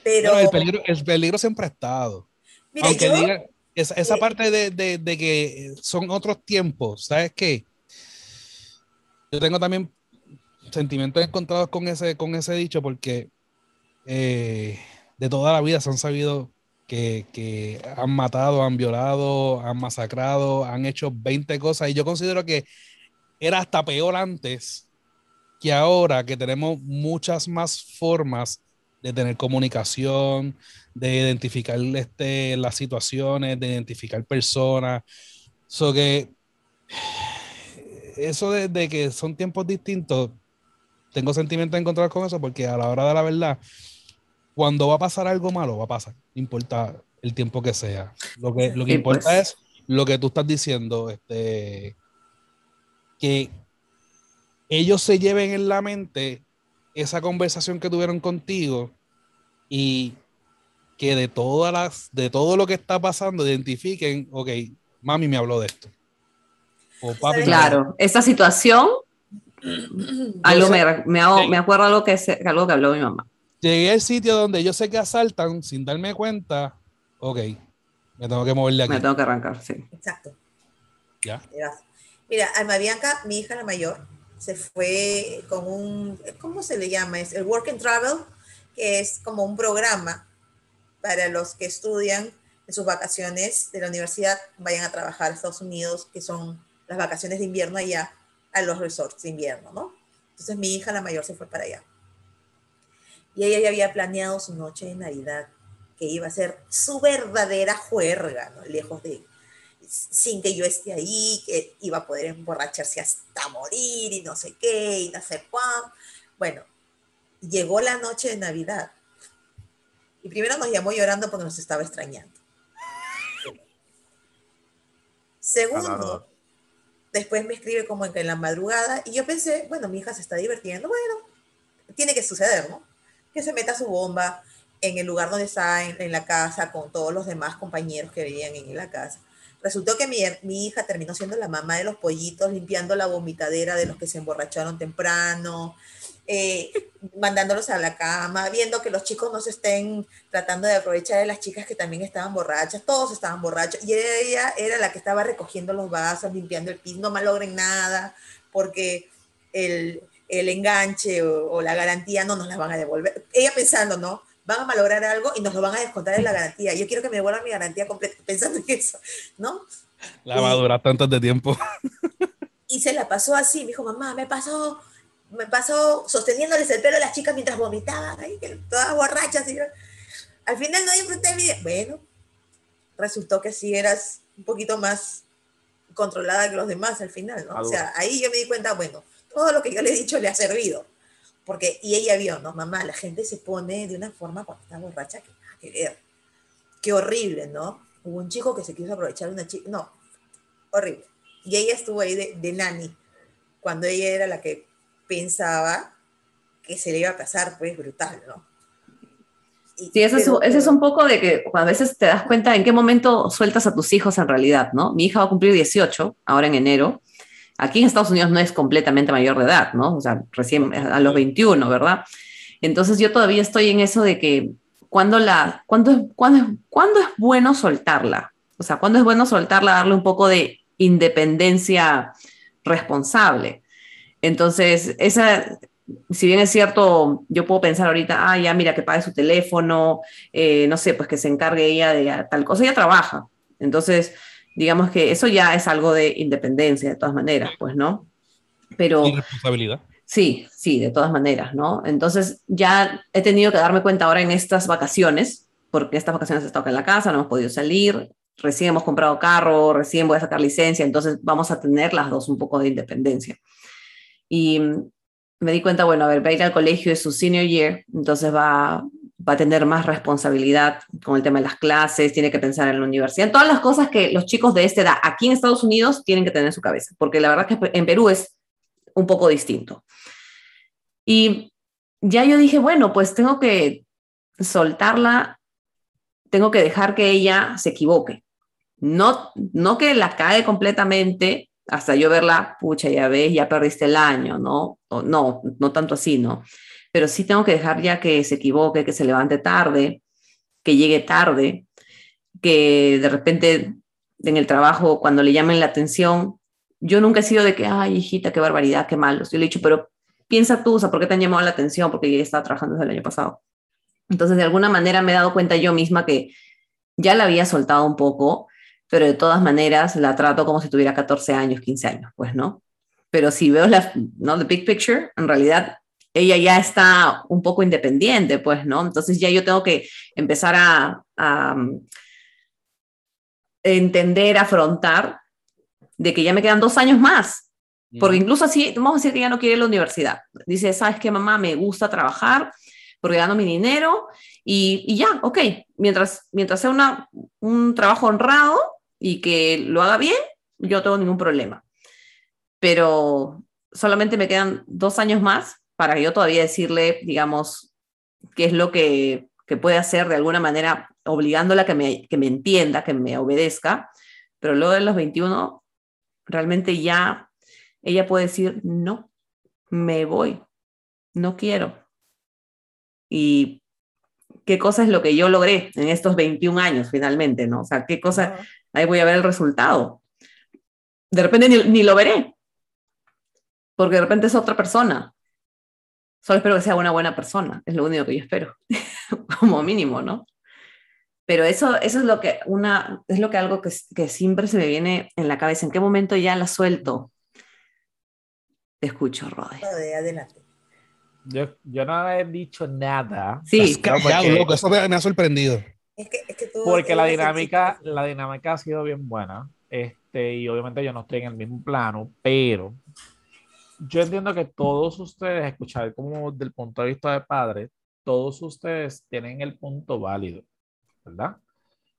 Speaker 2: Pero,
Speaker 3: Bueno, el peligro, el peligro siempre ha estado.
Speaker 2: mira,
Speaker 3: Aunque
Speaker 2: yo,
Speaker 3: diga, esa, esa
Speaker 2: eh,
Speaker 3: parte de, de- de que son otros tiempos, ¿sabes qué? Yo tengo también sentimientos encontrados con ese, con ese dicho porque eh, de toda la vida se han sabido que, que han matado, han violado, han masacrado, han hecho 20 cosas y yo considero que era hasta peor antes que ahora que tenemos muchas más formas de tener comunicación, de identificar este, las situaciones, de identificar personas. So que eso de, de que son tiempos distintos, tengo sentimientos encontrados con eso porque a la hora de la verdad, cuando va a pasar algo malo, va a pasar, no importa el tiempo que sea. Lo que, lo que importa
Speaker 1: pues.
Speaker 3: es lo que tú estás diciendo, este, que ellos se lleven en la mente esa conversación que tuvieron contigo y que de todas las, de todo lo que está pasando, identifiquen, ok, mami me habló de esto. O papi
Speaker 1: Claro, esta situación, algo me, me, hago-
Speaker 3: Sí.
Speaker 1: me acuerdo algo que, se- algo que habló mi mamá.
Speaker 3: Llegué al sitio donde yo sé que asaltan sin darme cuenta, ok, me tengo que mover de aquí.
Speaker 1: Me tengo que arrancar, sí.
Speaker 2: exacto.
Speaker 3: Ya.
Speaker 2: Mira, Alma Bianca, mi hija la mayor, se fue con un, ¿cómo se le llama? Es el Work and Travel, que es como un programa para los que estudian en sus vacaciones de la universidad, vayan a trabajar a Estados Unidos, que son las vacaciones de invierno allá, a los resorts de invierno, ¿no? Entonces mi hija la mayor se fue para allá. Y ella ya había planeado su noche de Navidad, que iba a ser su verdadera juerga, ¿no? Lejos de, sin que yo esté ahí, que iba a poder emborracharse hasta morir y no sé qué, y no sé cuándo. Bueno, llegó la noche de Navidad. Y primero nos llamó llorando porque nos estaba extrañando. Segundo. Después me escribe como en la madrugada y yo pensé, bueno, mi hija se está divirtiendo, bueno, tiene que suceder, ¿no? Que se meta su bomba en el lugar donde está, en, en la casa, con todos los demás compañeros que vivían en la casa. Resultó que mi hija terminó siendo la mamá de los pollitos, limpiando la vomitadera de los que se emborracharon temprano, eh, mandándolos a la cama, viendo que los chicos no se estén tratando de aprovechar de las chicas que también estaban borrachas, todos estaban borrachos, y ella era la que estaba recogiendo los vasos, limpiando el piso, no malogren nada, porque el, el enganche o, o la garantía no nos la van a devolver. Ella pensando, ¿no? Van a malograr algo y nos lo van a descontar en la garantía. Yo quiero que me devuelvan mi garantía completa, pensando en eso, ¿no?
Speaker 3: La va a durar tanto de tiempo.
Speaker 2: Y se la pasó así, me dijo, mamá, me pasó, me pasó sosteniéndoles el pelo a las chicas mientras vomitaban, ahí, todas borrachas. Y yo, al final no disfruté mi día. Bueno, resultó que sí eras un poquito más controlada que los demás al final, ¿no? O sea, ahí yo me di cuenta, bueno, todo lo que yo le he dicho le ha servido. Porque, y ella vio, no, mamá, la gente se pone de una forma cuando está borracha que nada que ver. Qué horrible, ¿no? Hubo un chico que se quiso aprovechar de una chica, no, horrible. Y ella estuvo ahí de, de nani, cuando ella era la que pensaba que se le iba a pasar, pues brutal, ¿no? Y-
Speaker 1: Sí, ese es, ese es un poco de que a veces te das cuenta en qué momento sueltas a tus hijos en realidad, ¿no? Mi hija va a cumplir 18 ahora en enero. Aquí en Estados Unidos no es completamente mayor de edad, ¿no? O sea, recién a los 21, ¿verdad? Entonces yo todavía estoy en eso de que cuando la, cuando cuando es, cuándo es bueno soltarla, o sea, cuando es bueno soltarla, darle un poco de independencia responsable. Entonces, esa, si bien es cierto, yo puedo pensar ahorita, ah, ya mira, que pague su teléfono, eh, no sé, pues que se encargue ella de tal cosa, ella trabaja. Entonces, digamos que eso ya es algo de independencia, de todas maneras, pues, ¿no? Pero
Speaker 3: Y responsabilidad.
Speaker 1: sí, sí, de todas maneras, ¿no? Entonces, ya he tenido que darme cuenta ahora en estas vacaciones, porque estas vacaciones he estado acá en la casa, no hemos podido salir, recién hemos comprado carro, recién voy a sacar licencia, entonces vamos a tener las dos un poco de independencia. Y me di cuenta, bueno, a ver, va a ir al colegio, es su senior year, entonces va, va a tener más responsabilidad con el tema de las clases, tiene que pensar en la universidad, en todas las cosas que los chicos de esta edad aquí en Estados Unidos tienen que tener en su cabeza, porque la verdad que en Perú es un poco distinto. Y ya yo dije, bueno, pues tengo que soltarla, tengo que dejar que ella se equivoque. No, no que la cae completamente hasta yo verla, pucha, ya ves, ya perdiste el año, ¿no? No, no tanto así, ¿no? Pero sí tengo que dejar ya que se equivoque, que se levante tarde, que llegue tarde, que de repente en el trabajo, cuando le llamen la atención, yo nunca he sido de que, ay, hijita, qué barbaridad, qué malo. Yo le he dicho, pero piensa tú, o sea, ¿por qué te han llamado la atención? Porque ya estaba trabajando desde el año pasado. Entonces, de alguna manera me he dado cuenta yo misma que ya la había soltado un poco, pero de todas maneras la trato como si tuviera 14 años, 15 años, pues, ¿no? Pero si veo la, ¿no? The big picture, en realidad ella ya está un poco independiente, pues, ¿no? Entonces ya yo tengo que empezar a, a um, entender, afrontar de que ya me quedan dos años más. Porque incluso así, vamos a decir que ya no quiere la universidad. Dice, ¿sabes qué, mamá? Me gusta trabajar porque gano mi dinero y, y ya, ok. Mientras, mientras sea una, un trabajo honrado y que lo haga bien, yo no tengo ningún problema. Pero solamente me quedan dos años más para yo todavía decirle, digamos, qué es lo que, que puede hacer de alguna manera, obligándola a que me, que me entienda, que me obedezca. Pero luego de los 21, realmente ya ella puede decir, no, me voy, no quiero. Y qué cosa es lo que yo logré en estos 21 años finalmente, ¿no? O sea, qué cosa, ahí voy a ver el resultado. De repente ni, ni lo veré, porque de repente es otra persona. Solo espero que sea una buena persona, es lo único que yo espero, [LAUGHS] como mínimo, ¿no? Pero eso, eso es lo que una, es lo que algo que, que siempre se me viene en la cabeza. ¿En qué momento ya la suelto? Te escucho, Rode.
Speaker 2: De adelante.
Speaker 4: Yo, yo no he dicho nada.
Speaker 1: Sí,
Speaker 3: callado,
Speaker 4: porque-
Speaker 3: loco, eso me, me ha sorprendido.
Speaker 2: Es que, es que tú
Speaker 4: Porque la dinámica, la dinámica ha sido bien buena. Este, y obviamente yo no estoy en el mismo plano, pero yo entiendo que todos ustedes, escuchar como del punto de vista de padre, todos ustedes tienen el punto válido, ¿verdad?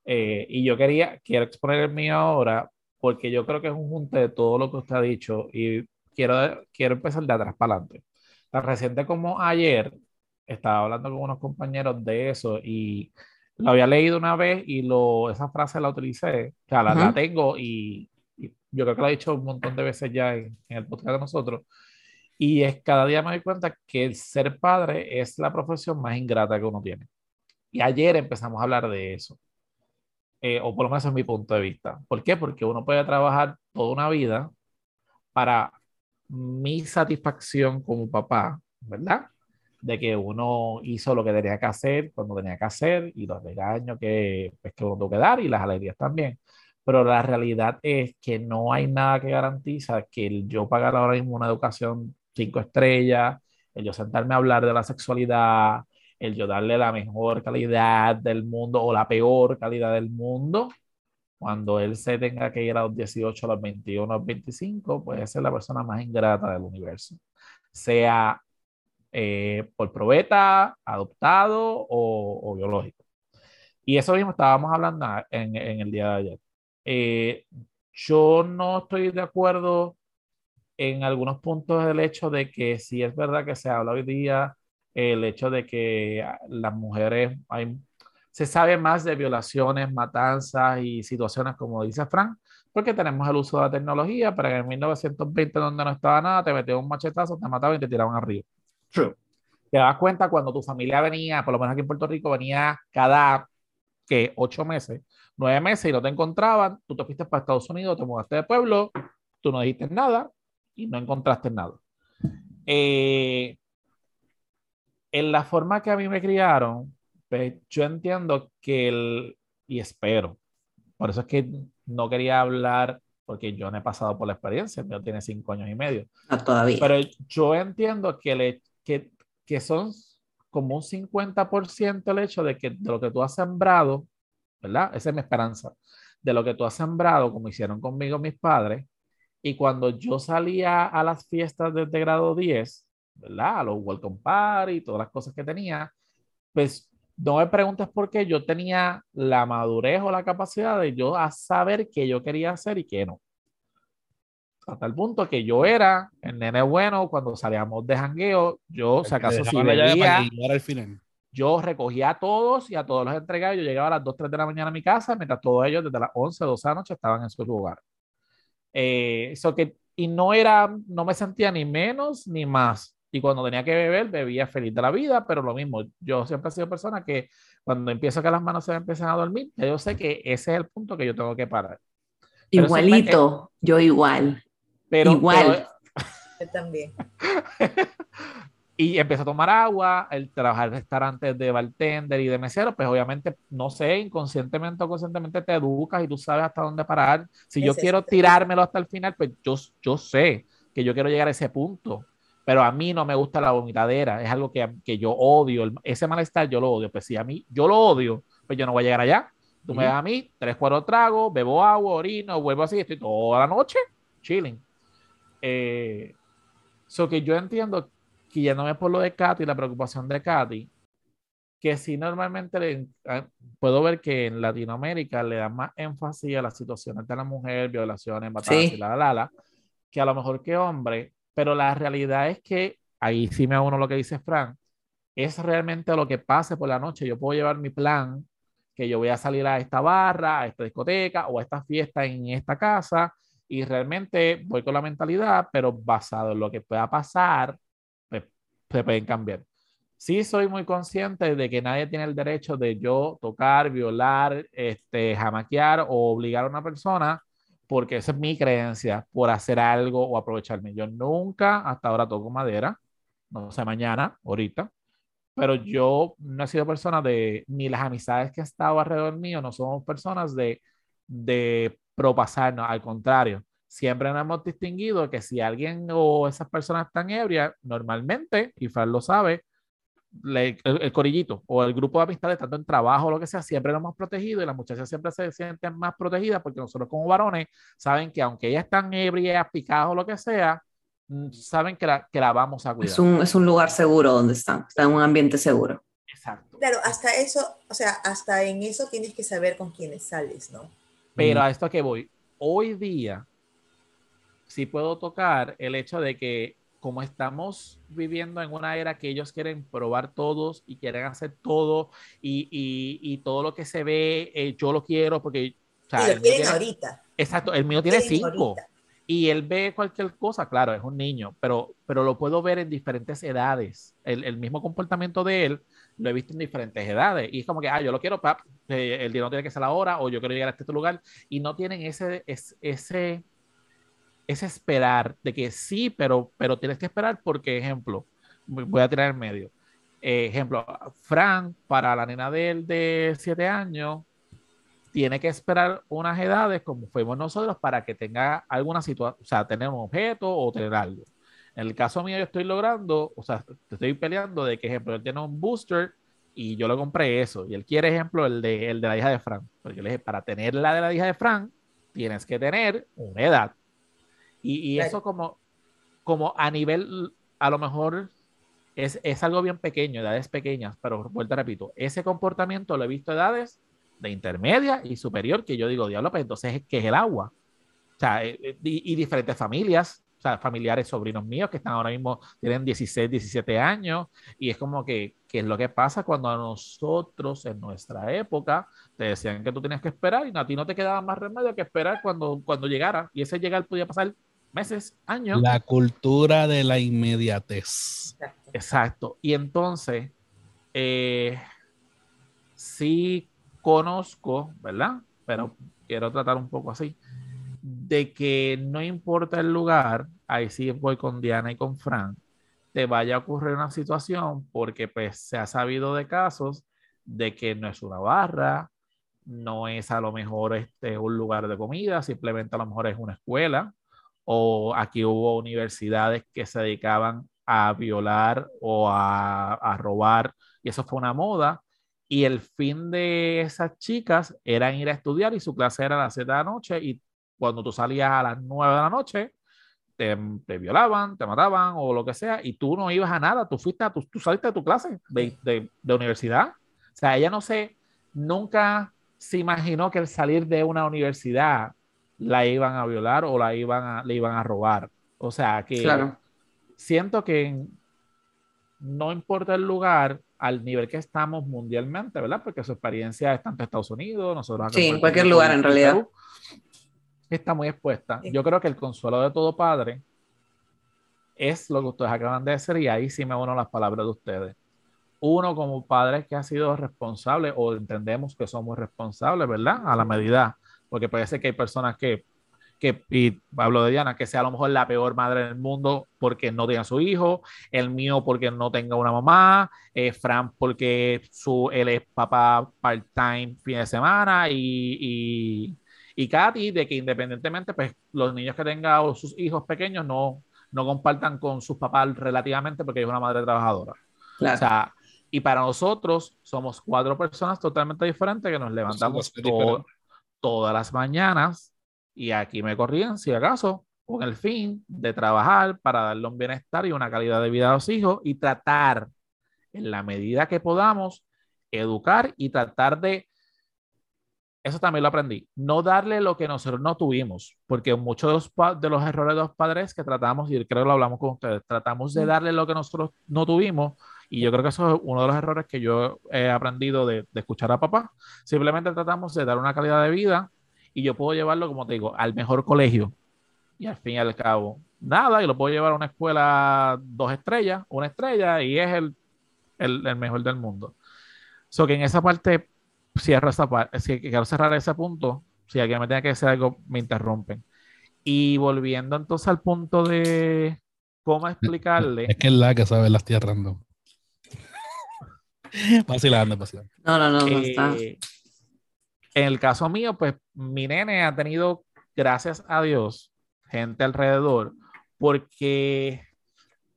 Speaker 4: Eh, y yo quería, quiero exponer el mío ahora, porque yo creo que es un junte de todo lo que usted ha dicho y quiero, quiero empezar de atrás para adelante. Tan reciente como ayer, estaba hablando con unos compañeros de eso y lo había leído una vez y lo, esa frase la utilicé, o sea, la, la
Speaker 1: Ujú.
Speaker 4: tengo y, y yo creo que la he dicho un montón de veces ya en, en el podcast de nosotros. Y es cada día me doy cuenta que el ser padre es la profesión más ingrata que uno tiene. Y ayer empezamos a hablar de eso. Eh, o por lo menos es mi punto de vista. ¿Por qué? Porque uno puede trabajar toda una vida para mi satisfacción como papá, ¿verdad? De que uno hizo lo que tenía que hacer cuando tenía que hacer y los regaños que, pues, que uno tuvo que dar y las alegrías también. Pero la realidad es que no hay nada que garantiza que el yo pagar ahora mismo una educación cinco estrellas, el yo sentarme a hablar de la sexualidad, el yo darle la mejor calidad del mundo o la peor calidad del mundo, cuando él se tenga que ir a los 18, a los 21, a los 25, puede ser la persona más ingrata del universo. Sea eh, por probeta, adoptado o, biológico. Y eso mismo estábamos hablando en, en el día de ayer. Eh, yo no estoy de acuerdo en algunos puntos del hecho de que si es verdad que se habla hoy día el hecho de que las mujeres, hay, se sabe más de violaciones, matanzas y situaciones como dice Frank, porque tenemos el uso de la tecnología, pero en 1920 donde no estaba nada, te metían un machetazo, te mataban y te tiraban arriba.
Speaker 1: True.
Speaker 4: Te das cuenta cuando tu familia venía, por lo menos aquí en Puerto Rico, venía cada que ocho meses, nueve meses y no te encontraban, tú te fuiste para Estados Unidos, te mudaste de pueblo, tú no dijiste nada y no encontraste nada. Eh, en la forma que a mí me criaron, pues, yo entiendo que el, y espero, por eso es que no quería hablar, porque yo no he pasado por la experiencia, yo tiene cinco años y medio.
Speaker 1: No, todavía.
Speaker 4: Pero yo entiendo que, le, que, que son como un 50% el hecho de que de lo que tú has sembrado, ¿verdad? Esa es mi esperanza, de lo que tú has sembrado, como hicieron conmigo mis padres, y cuando yo salía a las fiestas desde grado 10, ¿verdad? A los welcome party y todas las cosas que tenía, pues no me preguntes por qué yo tenía la madurez o la capacidad de yo a saber qué yo quería hacer y qué no. Hasta el punto que yo era el nene bueno cuando salíamos de jangueo, yo, si acaso, si bebía, yo recogía a todos y a todos los entregaba. Yo llegaba a las 2, 3 de la mañana a mi casa, mientras todos ellos desde las 11, 12 de la noche estaban en su lugar. Eh, eso que, y no era, no me sentía ni menos ni más. Y cuando tenía que beber, bebía feliz de la vida, pero lo mismo, yo siempre he sido persona que cuando empiezo que las manos se empiezan a dormir, ya yo sé que ese es el punto que yo tengo que parar.
Speaker 1: Igualito, yo igual.
Speaker 4: Pero,
Speaker 1: igual.
Speaker 2: Yo también. [LAUGHS]
Speaker 4: y empiezo a tomar agua, el trabajar en restaurantes de bartender y de mesero, pues obviamente, no sé, inconscientemente o conscientemente te educas y tú sabes hasta dónde parar. Si yo quiero tirármelo hasta el final, pues yo, yo sé que yo quiero llegar a ese punto pero a mí no me gusta la vomitadera, es algo que, que yo odio, ese malestar yo lo odio, pues si a mí yo lo odio, pues yo no voy a llegar allá. Tú me das a mí tres, cuatro tragos, bebo agua, orino, vuelvo así, estoy toda la noche chilling. Eh, so que yo entiendo que ya no es por lo de Katy, la preocupación de Katy, que si normalmente ah, puedo ver que en Latinoamérica le dan más énfasis a las situaciones de la mujer, violaciones, matanzas y la, la, la, que a lo mejor que hombre, pero la realidad es que, ahí sí me uno lo que dice Frank, es realmente lo que pase por la noche. Yo puedo llevar mi plan, que yo voy a salir a esta barra, a esta discoteca o a esta fiesta en esta casa, y realmente voy con la mentalidad, pero basado en lo que pueda pasar, pues, se pueden cambiar. Sí soy muy consciente de que nadie tiene el derecho de yo tocar, violar, este, jamaquear o obligar a una persona porque esa es mi creencia, por hacer algo o aprovecharme. Yo nunca hasta ahora toco madera, no sé mañana, ahorita, pero yo no he sido persona de, ni las amistades que he estado alrededor mío, no somos personas de, de propasarnos, al contrario, siempre nos hemos distinguido que si alguien o esas personas están ebrias, normalmente, y Fran lo sabe, el, corillito o el grupo de amistades, tanto en trabajo o lo que sea, siempre lo hemos protegido y las muchachas siempre se sienten más protegidas porque nosotros como varones saben que aunque ellas están ebrias, picadas o lo que sea, mm, saben que la, que la vamos a cuidar.
Speaker 1: Es un, es un lugar seguro donde están, están en un ambiente seguro.
Speaker 4: Exacto.
Speaker 2: Claro, hasta eso, o sea, hasta en eso tienes que saber con quiénes sales, ¿no?
Speaker 4: Pero a esto que voy, hoy día sí puedo tocar el hecho de que como estamos viviendo en una era que ellos quieren probar todos y quieren hacer todo y, y, y todo lo que se ve, eh, yo lo quiero porque...
Speaker 2: O sea, lo quieren ahorita.
Speaker 4: Exacto, el mío tiene cinco. Y él ve cualquier cosa, claro, es un niño, pero, pero lo puedo ver en diferentes edades. El, el mismo comportamiento de él lo he visto en diferentes edades. Y es como que, ah, yo lo quiero, pap, eh, el dinero tiene que ser ahora, o yo quiero llegar a este lugar. Y no tienen ese, es- ese, ese esperar de que sí, pero, pero tienes que esperar porque, ejemplo, voy a tirar en medio. Eh, ejemplo, Frank, para la nena de él de 7 años, tiene que esperar unas edades como fuimos nosotros para que tenga alguna situación, o sea, tener un objeto o tener algo. En el caso mío, yo estoy logrando, o sea, te estoy peleando de que, ejemplo, él tiene un booster y yo le compré eso. Y él quiere, ejemplo, el de, el de la hija de Frank. Porque yo le dije, para tener la de la hija de Frank, tienes que tener una edad. Y, y eso como, como a nivel, a lo mejor es, es algo bien pequeño, edades pequeñas, pero vuelta repito, ese comportamiento lo he visto a edades de intermedia y superior, que yo digo, diablo, pues entonces, ¿qué es el agua? O sea, eh, eh, y, y diferentes familias, o sea, familiares, sobrinos míos que están ahora mismo, tienen 16, 17 años, y es como que, ¿qué es lo que pasa cuando a nosotros en nuestra época te decían que tú tenías que esperar y a ti no te quedaba más remedio que esperar cuando, cuando llegara, y ese llegar podía pasar meses, años.
Speaker 3: La cultura de la inmediatez.
Speaker 4: Exacto. Y entonces, eh, sí conozco, ¿verdad? Pero quiero tratar un poco así, de que no importa el lugar, ahí sí voy con Diana y con Fran, te vaya a ocurrir una situación porque pues se ha sabido de casos de que no es una barra, no es a lo mejor este, un lugar de comida, simplemente a lo mejor es una escuela, o aquí hubo universidades que se dedicaban a violar o a, a robar, y eso fue una moda. Y el fin de esas chicas era ir a estudiar y su clase era a las 7 de la noche y cuando tú salías a las 9 de la noche, te, te violaban, te mataban o lo que sea y tú no ibas a nada, tú fuiste a tu, tú saliste de tu clase de, de, de universidad. O sea, ella no sé, nunca se imaginó que el salir de una universidad la iban a violar o la iban a, le iban a robar. O sea, que
Speaker 1: Claro.
Speaker 4: siento que no importa el lugar al nivel que estamos mundialmente, ¿verdad? Porque su experiencia está en Estados Unidos, nosotros acá
Speaker 1: Sí, en cualquier
Speaker 4: Rico
Speaker 1: lugar, en realidad.
Speaker 4: Perú, está muy expuesta. Yo creo que el consuelo de todo padre es lo que ustedes acaban de decir y ahí sí me uno las palabras de ustedes. Uno como padre que ha sido responsable o entendemos que somos responsables, ¿verdad? A la medida, porque parece que hay personas que, que y hablo de Diana, que sea a lo mejor la peor madre del mundo porque no tiene a su hijo, el mío porque no tenga una mamá, eh, Fran porque su, él es papá part-time fin de semana y, y, y Katy de que independientemente, pues los niños que tenga o sus hijos pequeños no, no compartan con sus papás relativamente porque es una madre trabajadora.
Speaker 1: Claro.
Speaker 4: O sea, y para nosotros somos cuatro personas totalmente diferentes que nos levantamos todas las mañanas y aquí me corrían, si acaso, con el fin de trabajar para darle un bienestar y una calidad de vida a los hijos y tratar, en la medida que podamos, educar y tratar de eso también lo aprendí. No darle lo que nosotros no tuvimos, porque muchos de los, de los errores de los padres que tratamos, y creo que lo hablamos con ustedes, tratamos de darle lo que nosotros no tuvimos, y yo creo que eso es uno de los errores que yo he aprendido de, de escuchar a papá. Simplemente tratamos de dar una calidad de vida, y yo puedo llevarlo, como te digo, al mejor colegio, y al fin y al cabo, nada, y lo puedo llevar a una escuela dos estrellas, una estrella, y es el, el, el mejor del mundo. So que en esa parte cierro esa parte, si quiero cerrar ese punto, si alguien me tiene que decir algo, me interrumpen. Y volviendo entonces al punto de cómo explicarle,
Speaker 3: Es que es la que sabe las tías random. [LAUGHS] vacilando, vacilando.
Speaker 1: No, no, no, no
Speaker 4: eh,
Speaker 1: está.
Speaker 4: en el caso mío, pues mi nene ha tenido, gracias a Dios, gente alrededor, porque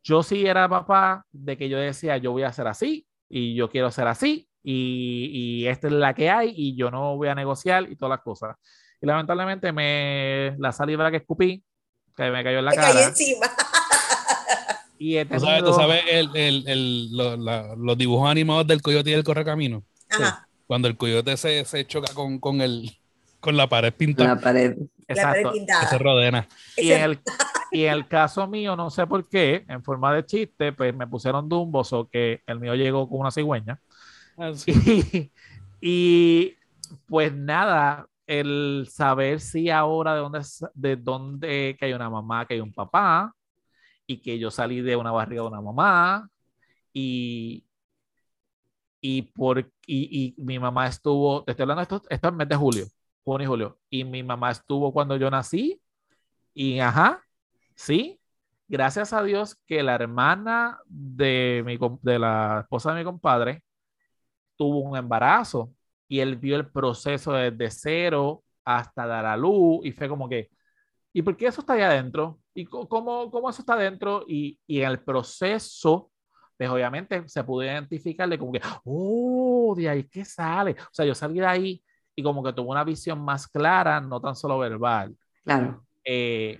Speaker 4: yo sí era papá de que yo decía, yo voy a hacer así y yo quiero ser así y, y esta es la que hay y yo no voy a negociar y todas las cosas. Y lamentablemente me la saliva que escupí, que me cayó en la
Speaker 2: Me
Speaker 4: cara.
Speaker 2: encima. [LAUGHS]
Speaker 4: Y he
Speaker 3: ¿Tú sabes, tú sabes el, el, el- lo- la- los dibujos animados del coyote y el correcamino?
Speaker 2: Ajá.
Speaker 3: Cuando el coyote se, se choca con, con, el, con la pared pintada,
Speaker 1: La pared.
Speaker 2: La pared
Speaker 4: Exacto.
Speaker 3: que se
Speaker 2: pintada.
Speaker 3: rodena.
Speaker 4: Y en, el, y en el caso mío, no sé por qué, en forma de chiste, pues me pusieron dumbos o que el mío llegó con una cigüeña. [LAUGHS] Y, pues nada, el saber si ahora de dónde, de dónde que hay una mamá, que hay un papá, y que yo salí de una barriga de una mamá, y, y, por, y, mi mamá estuvo, te estoy hablando esto, esto es mes de julio, junio y julio, y mi mamá estuvo cuando yo nací, y ajá, sí, gracias a Dios que la hermana de, mi, de la esposa de mi compadre tuvo un embarazo y él vio el proceso desde cero hasta dar a luz y fue como que, ¿y por qué eso está ahí adentro? ¿Y cómo, cómo eso está adentro? Y, y en el proceso, pues obviamente se pudo identificarle como que, oh, de ahí que sale. O sea, yo salí de ahí y como que tuve una visión más clara, no tan solo verbal.
Speaker 1: Claro.
Speaker 4: Eh,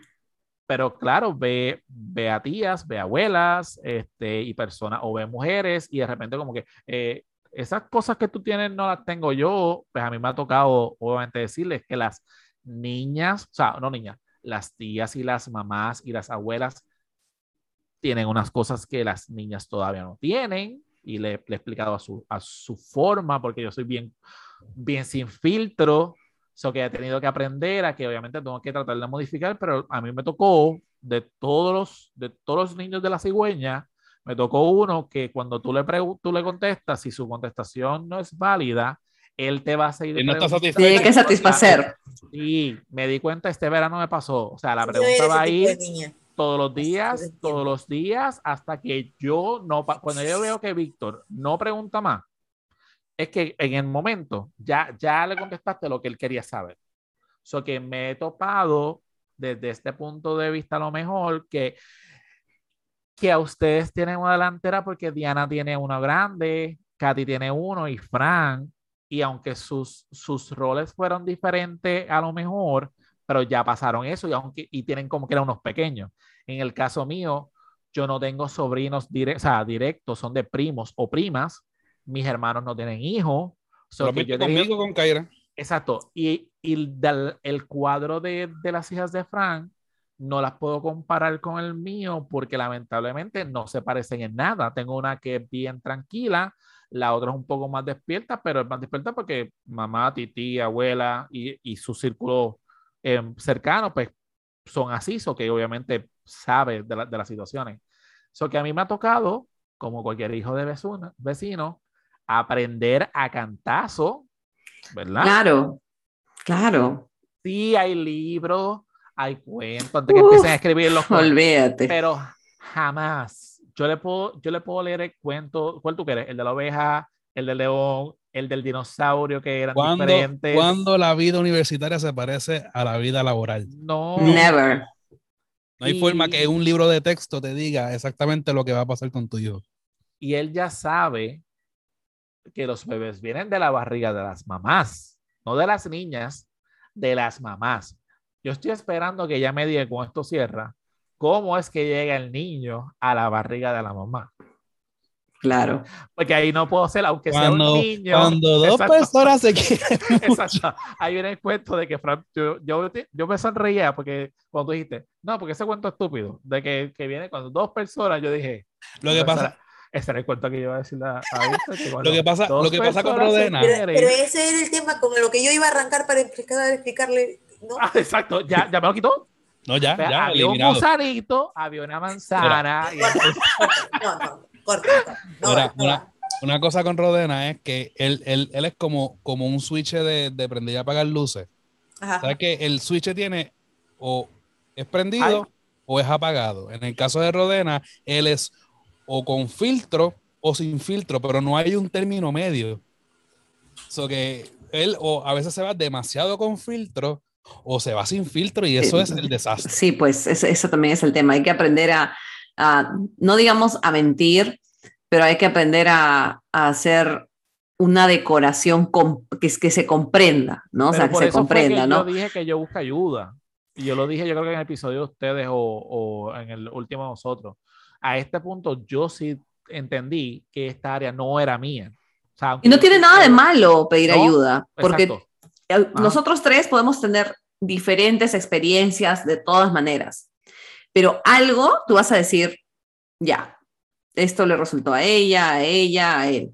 Speaker 4: pero claro, ve, ve a tías, ve a abuelas, este, y personas, o ve mujeres, y de repente como que eh, esas cosas que tú tienes no las tengo yo, pues a mí me ha tocado obviamente decirles que las niñas, o sea, no niñas, las tías y las mamás y las abuelas tienen unas cosas que las niñas todavía no tienen, y le, le he explicado a su, a su forma, porque yo soy bien, bien sin filtro, So que he tenido que aprender a que obviamente tengo que tratar de modificar, pero a mí me tocó de todos los, de todos los niños de la cigüeña, me tocó uno que cuando tú le, tú le contestas, si su contestación no es válida, él te va a seguir
Speaker 3: Y no está satisfecho.
Speaker 1: Tiene que satisfacer.
Speaker 4: Sí, me di cuenta este verano me pasó. O sea, la pregunta va a ir todos los días, todos los días, hasta que yo no, cuando yo veo que Víctor no pregunta más, es que en el momento ya, ya le contestaste lo que él quería saber. So que me he topado desde este punto de vista a lo mejor que, que a ustedes tienen una delantera porque Diana tiene uno grande, Katy tiene uno y Fran, y aunque sus, sus roles fueron diferentes a lo mejor, pero ya pasaron eso y, aunque, y tienen como que eran unos pequeños. En el caso mío, yo no tengo sobrinos dire- o sea, directos, son de primos o primas. Mis hermanos no tienen hijos. So tenía-
Speaker 3: conmigo con Kaira.
Speaker 4: Exacto. Y, y el, del- el cuadro de, de las hijas de Frank no las puedo comparar con el mío porque lamentablemente no se parecen en nada. Tengo una que es bien tranquila, la otra es un poco más despierta, pero es más despierta porque mamá, titi, abuela y, y su círculo eh, cercano, pues son así, so que obviamente sabe de, la- de las situaciones. So que a mí me ha tocado, como cualquier hijo de vecino, vecino aprender a cantazo, ¿verdad?
Speaker 1: Claro, claro.
Speaker 4: Sí, hay libros, hay cuentos, antes que
Speaker 1: Uf,
Speaker 4: empiecen a escribir los cuentos,
Speaker 1: Olvídate.
Speaker 4: pero jamás. Yo le puedo, yo le puedo leer el cuento, ¿cuál tú quieres? El de la oveja, el del león, el del dinosaurio que eran
Speaker 3: ¿Cuándo,
Speaker 4: diferentes.
Speaker 3: cuándo la vida universitaria se parece a la vida laboral?
Speaker 4: No,
Speaker 1: Never.
Speaker 3: No hay
Speaker 4: Y-
Speaker 3: forma que un libro de texto te diga exactamente lo que va a pasar con tu hijo.
Speaker 4: y él ya sabe que los bebés vienen de la barriga de las mamás, no de las niñas, de las mamás. Yo estoy esperando que ya me diga con esto cierra, cómo es que llega el niño a la barriga de la mamá.
Speaker 1: Claro.
Speaker 4: Porque ahí no puedo ser, aunque sea
Speaker 3: Cuando,
Speaker 4: un niño.
Speaker 3: cuando dos
Speaker 4: Exacto.
Speaker 3: personas se quieren. [LAUGHS]
Speaker 4: Exacto. Ahí viene el cuento de que Fran, yo, yo, yo me sonreía porque cuando tú dijiste, no, porque ese cuento estúpido, de que, que viene cuando dos personas, yo dije,
Speaker 3: Lo que pasa,
Speaker 4: Ese era el cuento que yo iba a decirle a, a que [LAUGHS] cuando
Speaker 3: Lo que pasa- lo que pasa con Rodena-
Speaker 2: Pero, pero ese era el tema con lo que yo iba a arrancar para explicar, explicarle, ¿no?
Speaker 4: Ah, exacto, ya, ya me lo quitó.
Speaker 3: no, ya,
Speaker 4: O sea,
Speaker 3: ya,
Speaker 4: había un gusanito, había una manzana. y entonces-
Speaker 2: No, no, corta, corta. No,
Speaker 3: Mira,
Speaker 2: va, no
Speaker 3: una, cosa con Rodena es que él, él, él es como, como un switch de, de prender y apagar luces.
Speaker 2: Ajá.
Speaker 3: ¿Sabes que el switch tiene o es prendido o es apagado? En el caso de Rodena, él es o con filtro o sin filtro, pero no hay un término medio. So que él o a veces se va demasiado con filtro o se va sin filtro y eso
Speaker 1: Eh,
Speaker 3: es el desastre.
Speaker 1: Sí, pues eso, eso también es el tema. Hay que aprender a, a, no digamos a mentir, pero hay que aprender a, a hacer una decoración que, es- que se comprenda, ¿no? O sea,
Speaker 4: Pero
Speaker 1: que se
Speaker 4: eso fue
Speaker 1: comprenda,
Speaker 4: que
Speaker 1: ¿no?
Speaker 4: Yo dije que yo busco ayuda. Y yo lo dije, yo creo que en el episodio de ustedes o, o en el último de nosotros. A este punto, yo sí entendí que esta área no era mía. O sea,
Speaker 1: Y no tiene nada de malo pedir
Speaker 4: No,
Speaker 1: ayuda, porque
Speaker 4: Exacto.
Speaker 1: Nosotros tres podemos tener diferentes experiencias de todas maneras, pero algo tú vas a decir, ya, esto le resultó a ella, a ella, a él.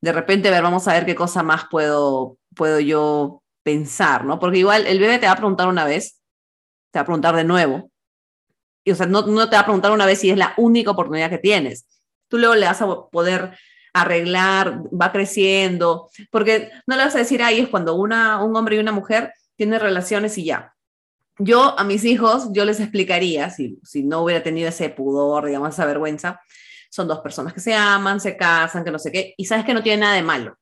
Speaker 1: De repente, ver, vamos a ver qué cosa más puedo, puedo yo pensar, ¿no? Porque igual el bebé te va a preguntar una vez, te va a preguntar de nuevo. Y, o sea, no, no te va a preguntar una vez si es la única oportunidad que tienes. Tú luego le vas a poder arreglar, va creciendo, porque no le vas a decir, ahí es cuando una, un hombre y una mujer tienen relaciones y ya. Yo a mis hijos, yo les explicaría, si, si no hubiera tenido ese pudor, digamos, esa vergüenza, son dos personas que se aman, se casan, que no sé qué, y sabes que no tiene nada de malo,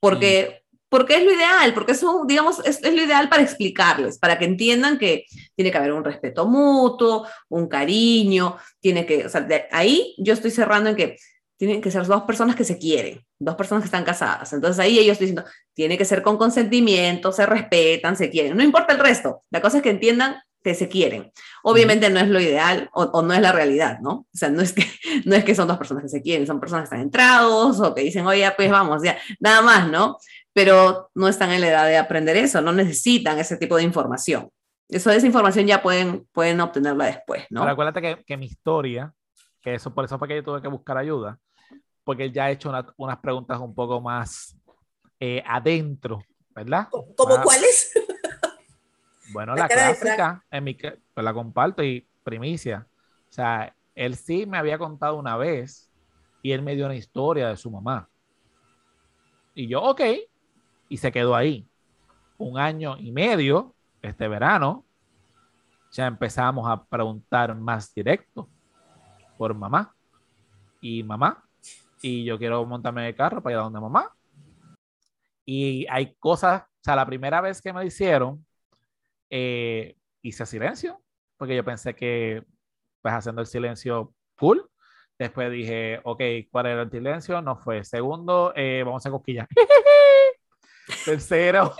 Speaker 1: porque, porque es lo ideal, porque eso, digamos, es, es, lo ideal para explicarles, para que entiendan que tiene que haber un respeto mutuo, un cariño, tiene que, o sea, de ahí yo estoy cerrando en que tienen que ser dos personas que se quieren, dos personas que están casadas. Entonces ahí ellos diciendo, tiene que ser con consentimiento, se respetan, se quieren. No importa el resto, la cosa es que entiendan que se quieren. Obviamente no es lo ideal o, o, no es la realidad, ¿no? O sea, no es, que, [LAUGHS] no es que son dos personas que se quieren, son personas que están entrados o que dicen, oye, pues vamos, ya, nada más, ¿no? Pero no están en la edad de aprender eso, no necesitan ese tipo de información. Eso, esa información ya pueden, pueden obtenerla después, ¿no?
Speaker 4: Pero acuérdate que, que mi historia, que eso por eso fue que yo tuve que buscar ayuda, porque él ya ha hecho una, unas preguntas un poco más eh, adentro, ¿verdad?
Speaker 2: ¿Cómo
Speaker 4: ah,
Speaker 2: cuáles? [LAUGHS]
Speaker 4: Bueno, la, la clásica, en mi, pues la comparto y primicia. O sea, él sí me había contado una vez y él me dio una historia de su mamá. Y yo, ok, y se quedó ahí. Un año y medio, este verano, ya empezamos a preguntar más directo por mamá. Y mamá, y yo quiero montarme en el carro para ir a donde mamá. Y hay cosas, o sea, la primera vez que me lo hicieron, eh, hice silencio, porque yo pensé que, pues haciendo el silencio, cool. Después dije, ok, ¿cuál era el silencio? No fue. Segundo, eh, vamos a cosquillas. [LAUGHS] Tercero,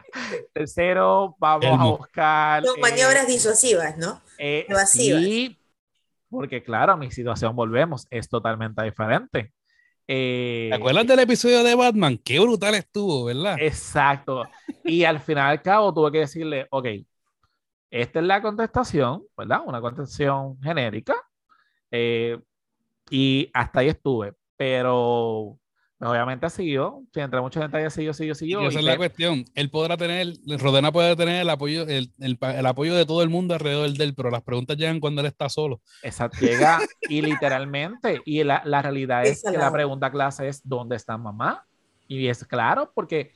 Speaker 4: [LAUGHS] tercero, vamos a buscar.
Speaker 2: Son maniobras eh, disuasivas, ¿no?
Speaker 4: Eh, sí, porque claro, mi situación, volvemos, es totalmente diferente.
Speaker 3: Eh, ¿Te acuerdas del episodio de Batman? Qué brutal estuvo, ¿verdad?
Speaker 4: Exacto. Y al final al cabo tuve que decirle, ok, esta es la contestación, ¿verdad? Una contestación genérica. Eh, y hasta ahí estuve. Pero obviamente ha seguido, si entre muchos detalles siguió, siguió, siguió.
Speaker 3: Y esa es la cuestión. Él podrá tener, Rodena puede tener el apoyo, el, el, el, apoyo de todo el mundo alrededor de él, pero las preguntas llegan cuando él está solo.
Speaker 4: Exacto, llega y literalmente, y la, la realidad es que la pregunta clase es, ¿dónde está mamá? Y es claro, porque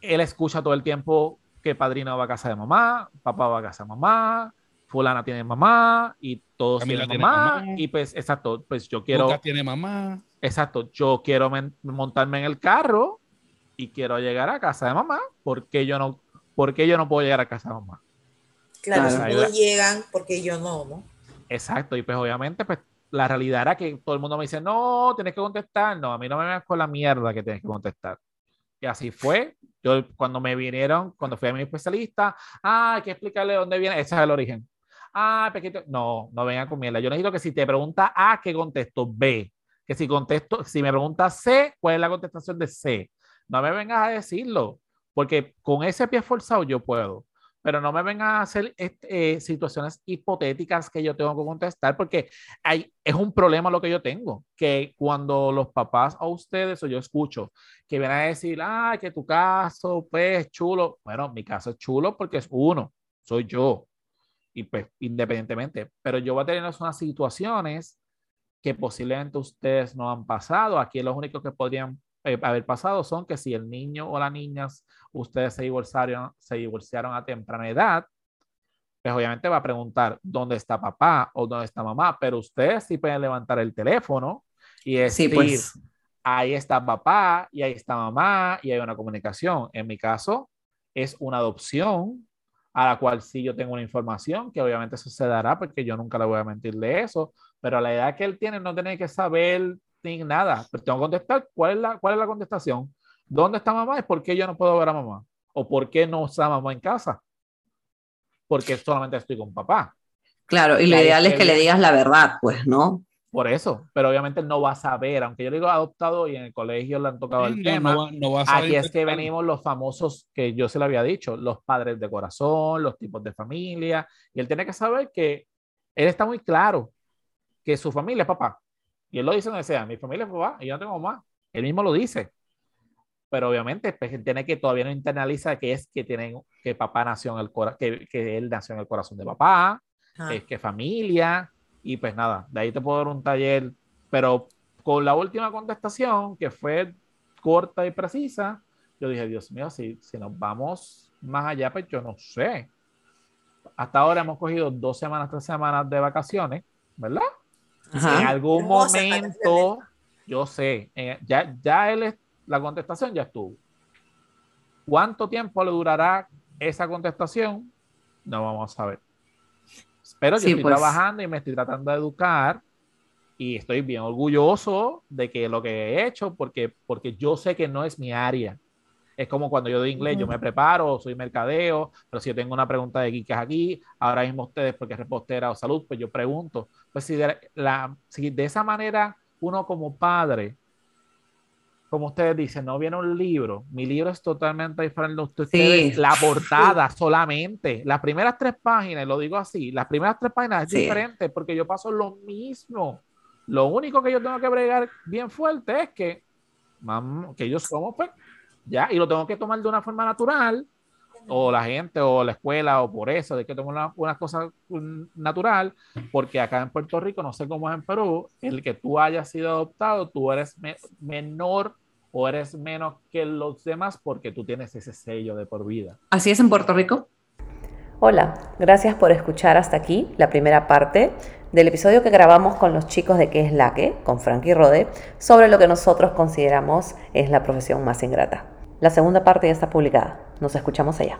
Speaker 4: él escucha todo el tiempo que padrino va a casa de mamá, papá va a casa de mamá, fulana tiene mamá y todos Camila tienen mamá, mamá, y pues exacto, pues yo quiero
Speaker 3: tiene mamá.
Speaker 4: Exacto, yo quiero montarme en el carro y quiero llegar a casa de mamá, ¿por qué yo no por qué yo no puedo llegar a casa de mamá?
Speaker 2: Claro, si no llegan, porque yo no, ¿no?
Speaker 4: Exacto, y pues obviamente pues la realidad era que todo el mundo me dice, "No, tienes que contestar." No, a mí no me vengas con la mierda que tienes que contestar. Y así fue. Yo cuando me vinieron, cuando fui a mi especialista, ah, hay que explicarle dónde viene, ese es el origen ah, pequeño. No, no venga con mierda. Yo necesito que si te pregunta A, ¿qué contesto? B. Que si contesto, si me pregunta C, ¿cuál es la contestación de C? No me vengas a decirlo, porque con ese pie forzado yo puedo. Pero no me vengan a hacer eh, situaciones hipotéticas que yo tengo que contestar, porque hay, es un problema lo que yo tengo, que cuando los papás a ustedes o yo escucho que vienen a decir, ah, que tu caso, pues, chulo. Bueno, mi caso es chulo porque es uno, soy yo y pues independientemente, pero yo voy a tener unas situaciones que posiblemente ustedes no han pasado. Aquí los únicos que podrían eh, haber pasado son que si el niño o la niña, ustedes se divorciaron, se divorciaron a temprana edad, pues obviamente va a preguntar dónde está papá o dónde está mamá, pero ustedes sí pueden levantar el teléfono y decir,
Speaker 1: sí, pues.
Speaker 4: ahí está papá y ahí está mamá y hay una comunicación. En mi caso, es una adopción a la cual sí yo tengo una información, que obviamente eso se dará porque yo nunca le voy a mentir de eso, pero a la edad que él tiene no tiene que saber ni nada, pero tengo que contestar cuál es la, cuál es la contestación. ¿Dónde está mamá? ¿Es por qué yo no puedo ver a mamá? ¿O por qué no está mamá en casa? Porque solamente estoy con papá.
Speaker 1: Claro, y lo ideal es que le digas la verdad, pues, ¿no?
Speaker 4: Por eso, pero obviamente no va a saber, aunque yo digo adoptado y en el colegio le han tocado el
Speaker 3: no,
Speaker 4: tema.
Speaker 3: No va, no va
Speaker 4: aquí es que venimos los famosos que yo se le había dicho, los padres de corazón, los tipos de familia, y él tiene que saber que él está muy claro que su familia es papá. Y él lo dice donde sea, mi familia es papá y yo no tengo mamá. Él mismo lo dice. pero obviamente pues, él tiene que todavía no internaliza que es que tienen que papá nació en el cora que, que él nació en el corazón de papá,
Speaker 2: Ajá.
Speaker 4: es que familia, y pues nada, de ahí te puedo dar un taller, pero con la última contestación, que fue corta y precisa, yo dije, Dios mío, si, si nos vamos más allá, pues yo no sé. Hasta ahora hemos cogido dos semanas, tres semanas de vacaciones, ¿verdad? En algún momento, yo sé, eh, ya, ya él, es- la contestación ya estuvo. ¿Cuánto tiempo le durará esa contestación? No vamos a ver. Pero yo
Speaker 1: Sí,
Speaker 4: estoy
Speaker 1: pues.
Speaker 4: trabajando y me estoy tratando de educar y estoy bien orgulloso de que lo que he hecho, porque, porque yo sé que no es mi área. Es como cuando yo doy inglés, yo
Speaker 2: Ujú.
Speaker 4: me preparo, soy mercadeo, pero si yo tengo una pregunta de geeks aquí, ahora mismo ustedes, porque es repostera o salud, pues yo pregunto. Pues si de, la, si de esa manera uno como padre, como ustedes dicen, no viene un libro, mi libro es totalmente diferente de ustedes,
Speaker 1: Sí.
Speaker 4: la [LAUGHS] portada solamente, las primeras tres páginas, lo digo así, las primeras tres páginas es
Speaker 1: Sí.
Speaker 4: diferente porque yo paso lo mismo. Lo único que yo tengo que bregar bien fuerte es que, que ellos somos, pues, ya, y lo tengo que tomar de una forma natural, o la gente, o la escuela, o por eso, de que tomar una, una cosa natural, porque acá en Puerto Rico, no sé cómo es en Perú, el que tú hayas sido adoptado, tú eres me- menor o eres menos que los demás porque tú tienes ese sello de por vida.
Speaker 1: Así es en Puerto Rico.
Speaker 6: Hola, gracias por escuchar hasta aquí la primera parte del episodio que grabamos con los chicos de ¿Qué es la que? con Frankie Rode sobre lo que nosotros consideramos es la profesión más ingrata. La segunda parte ya está publicada. Nos escuchamos allá.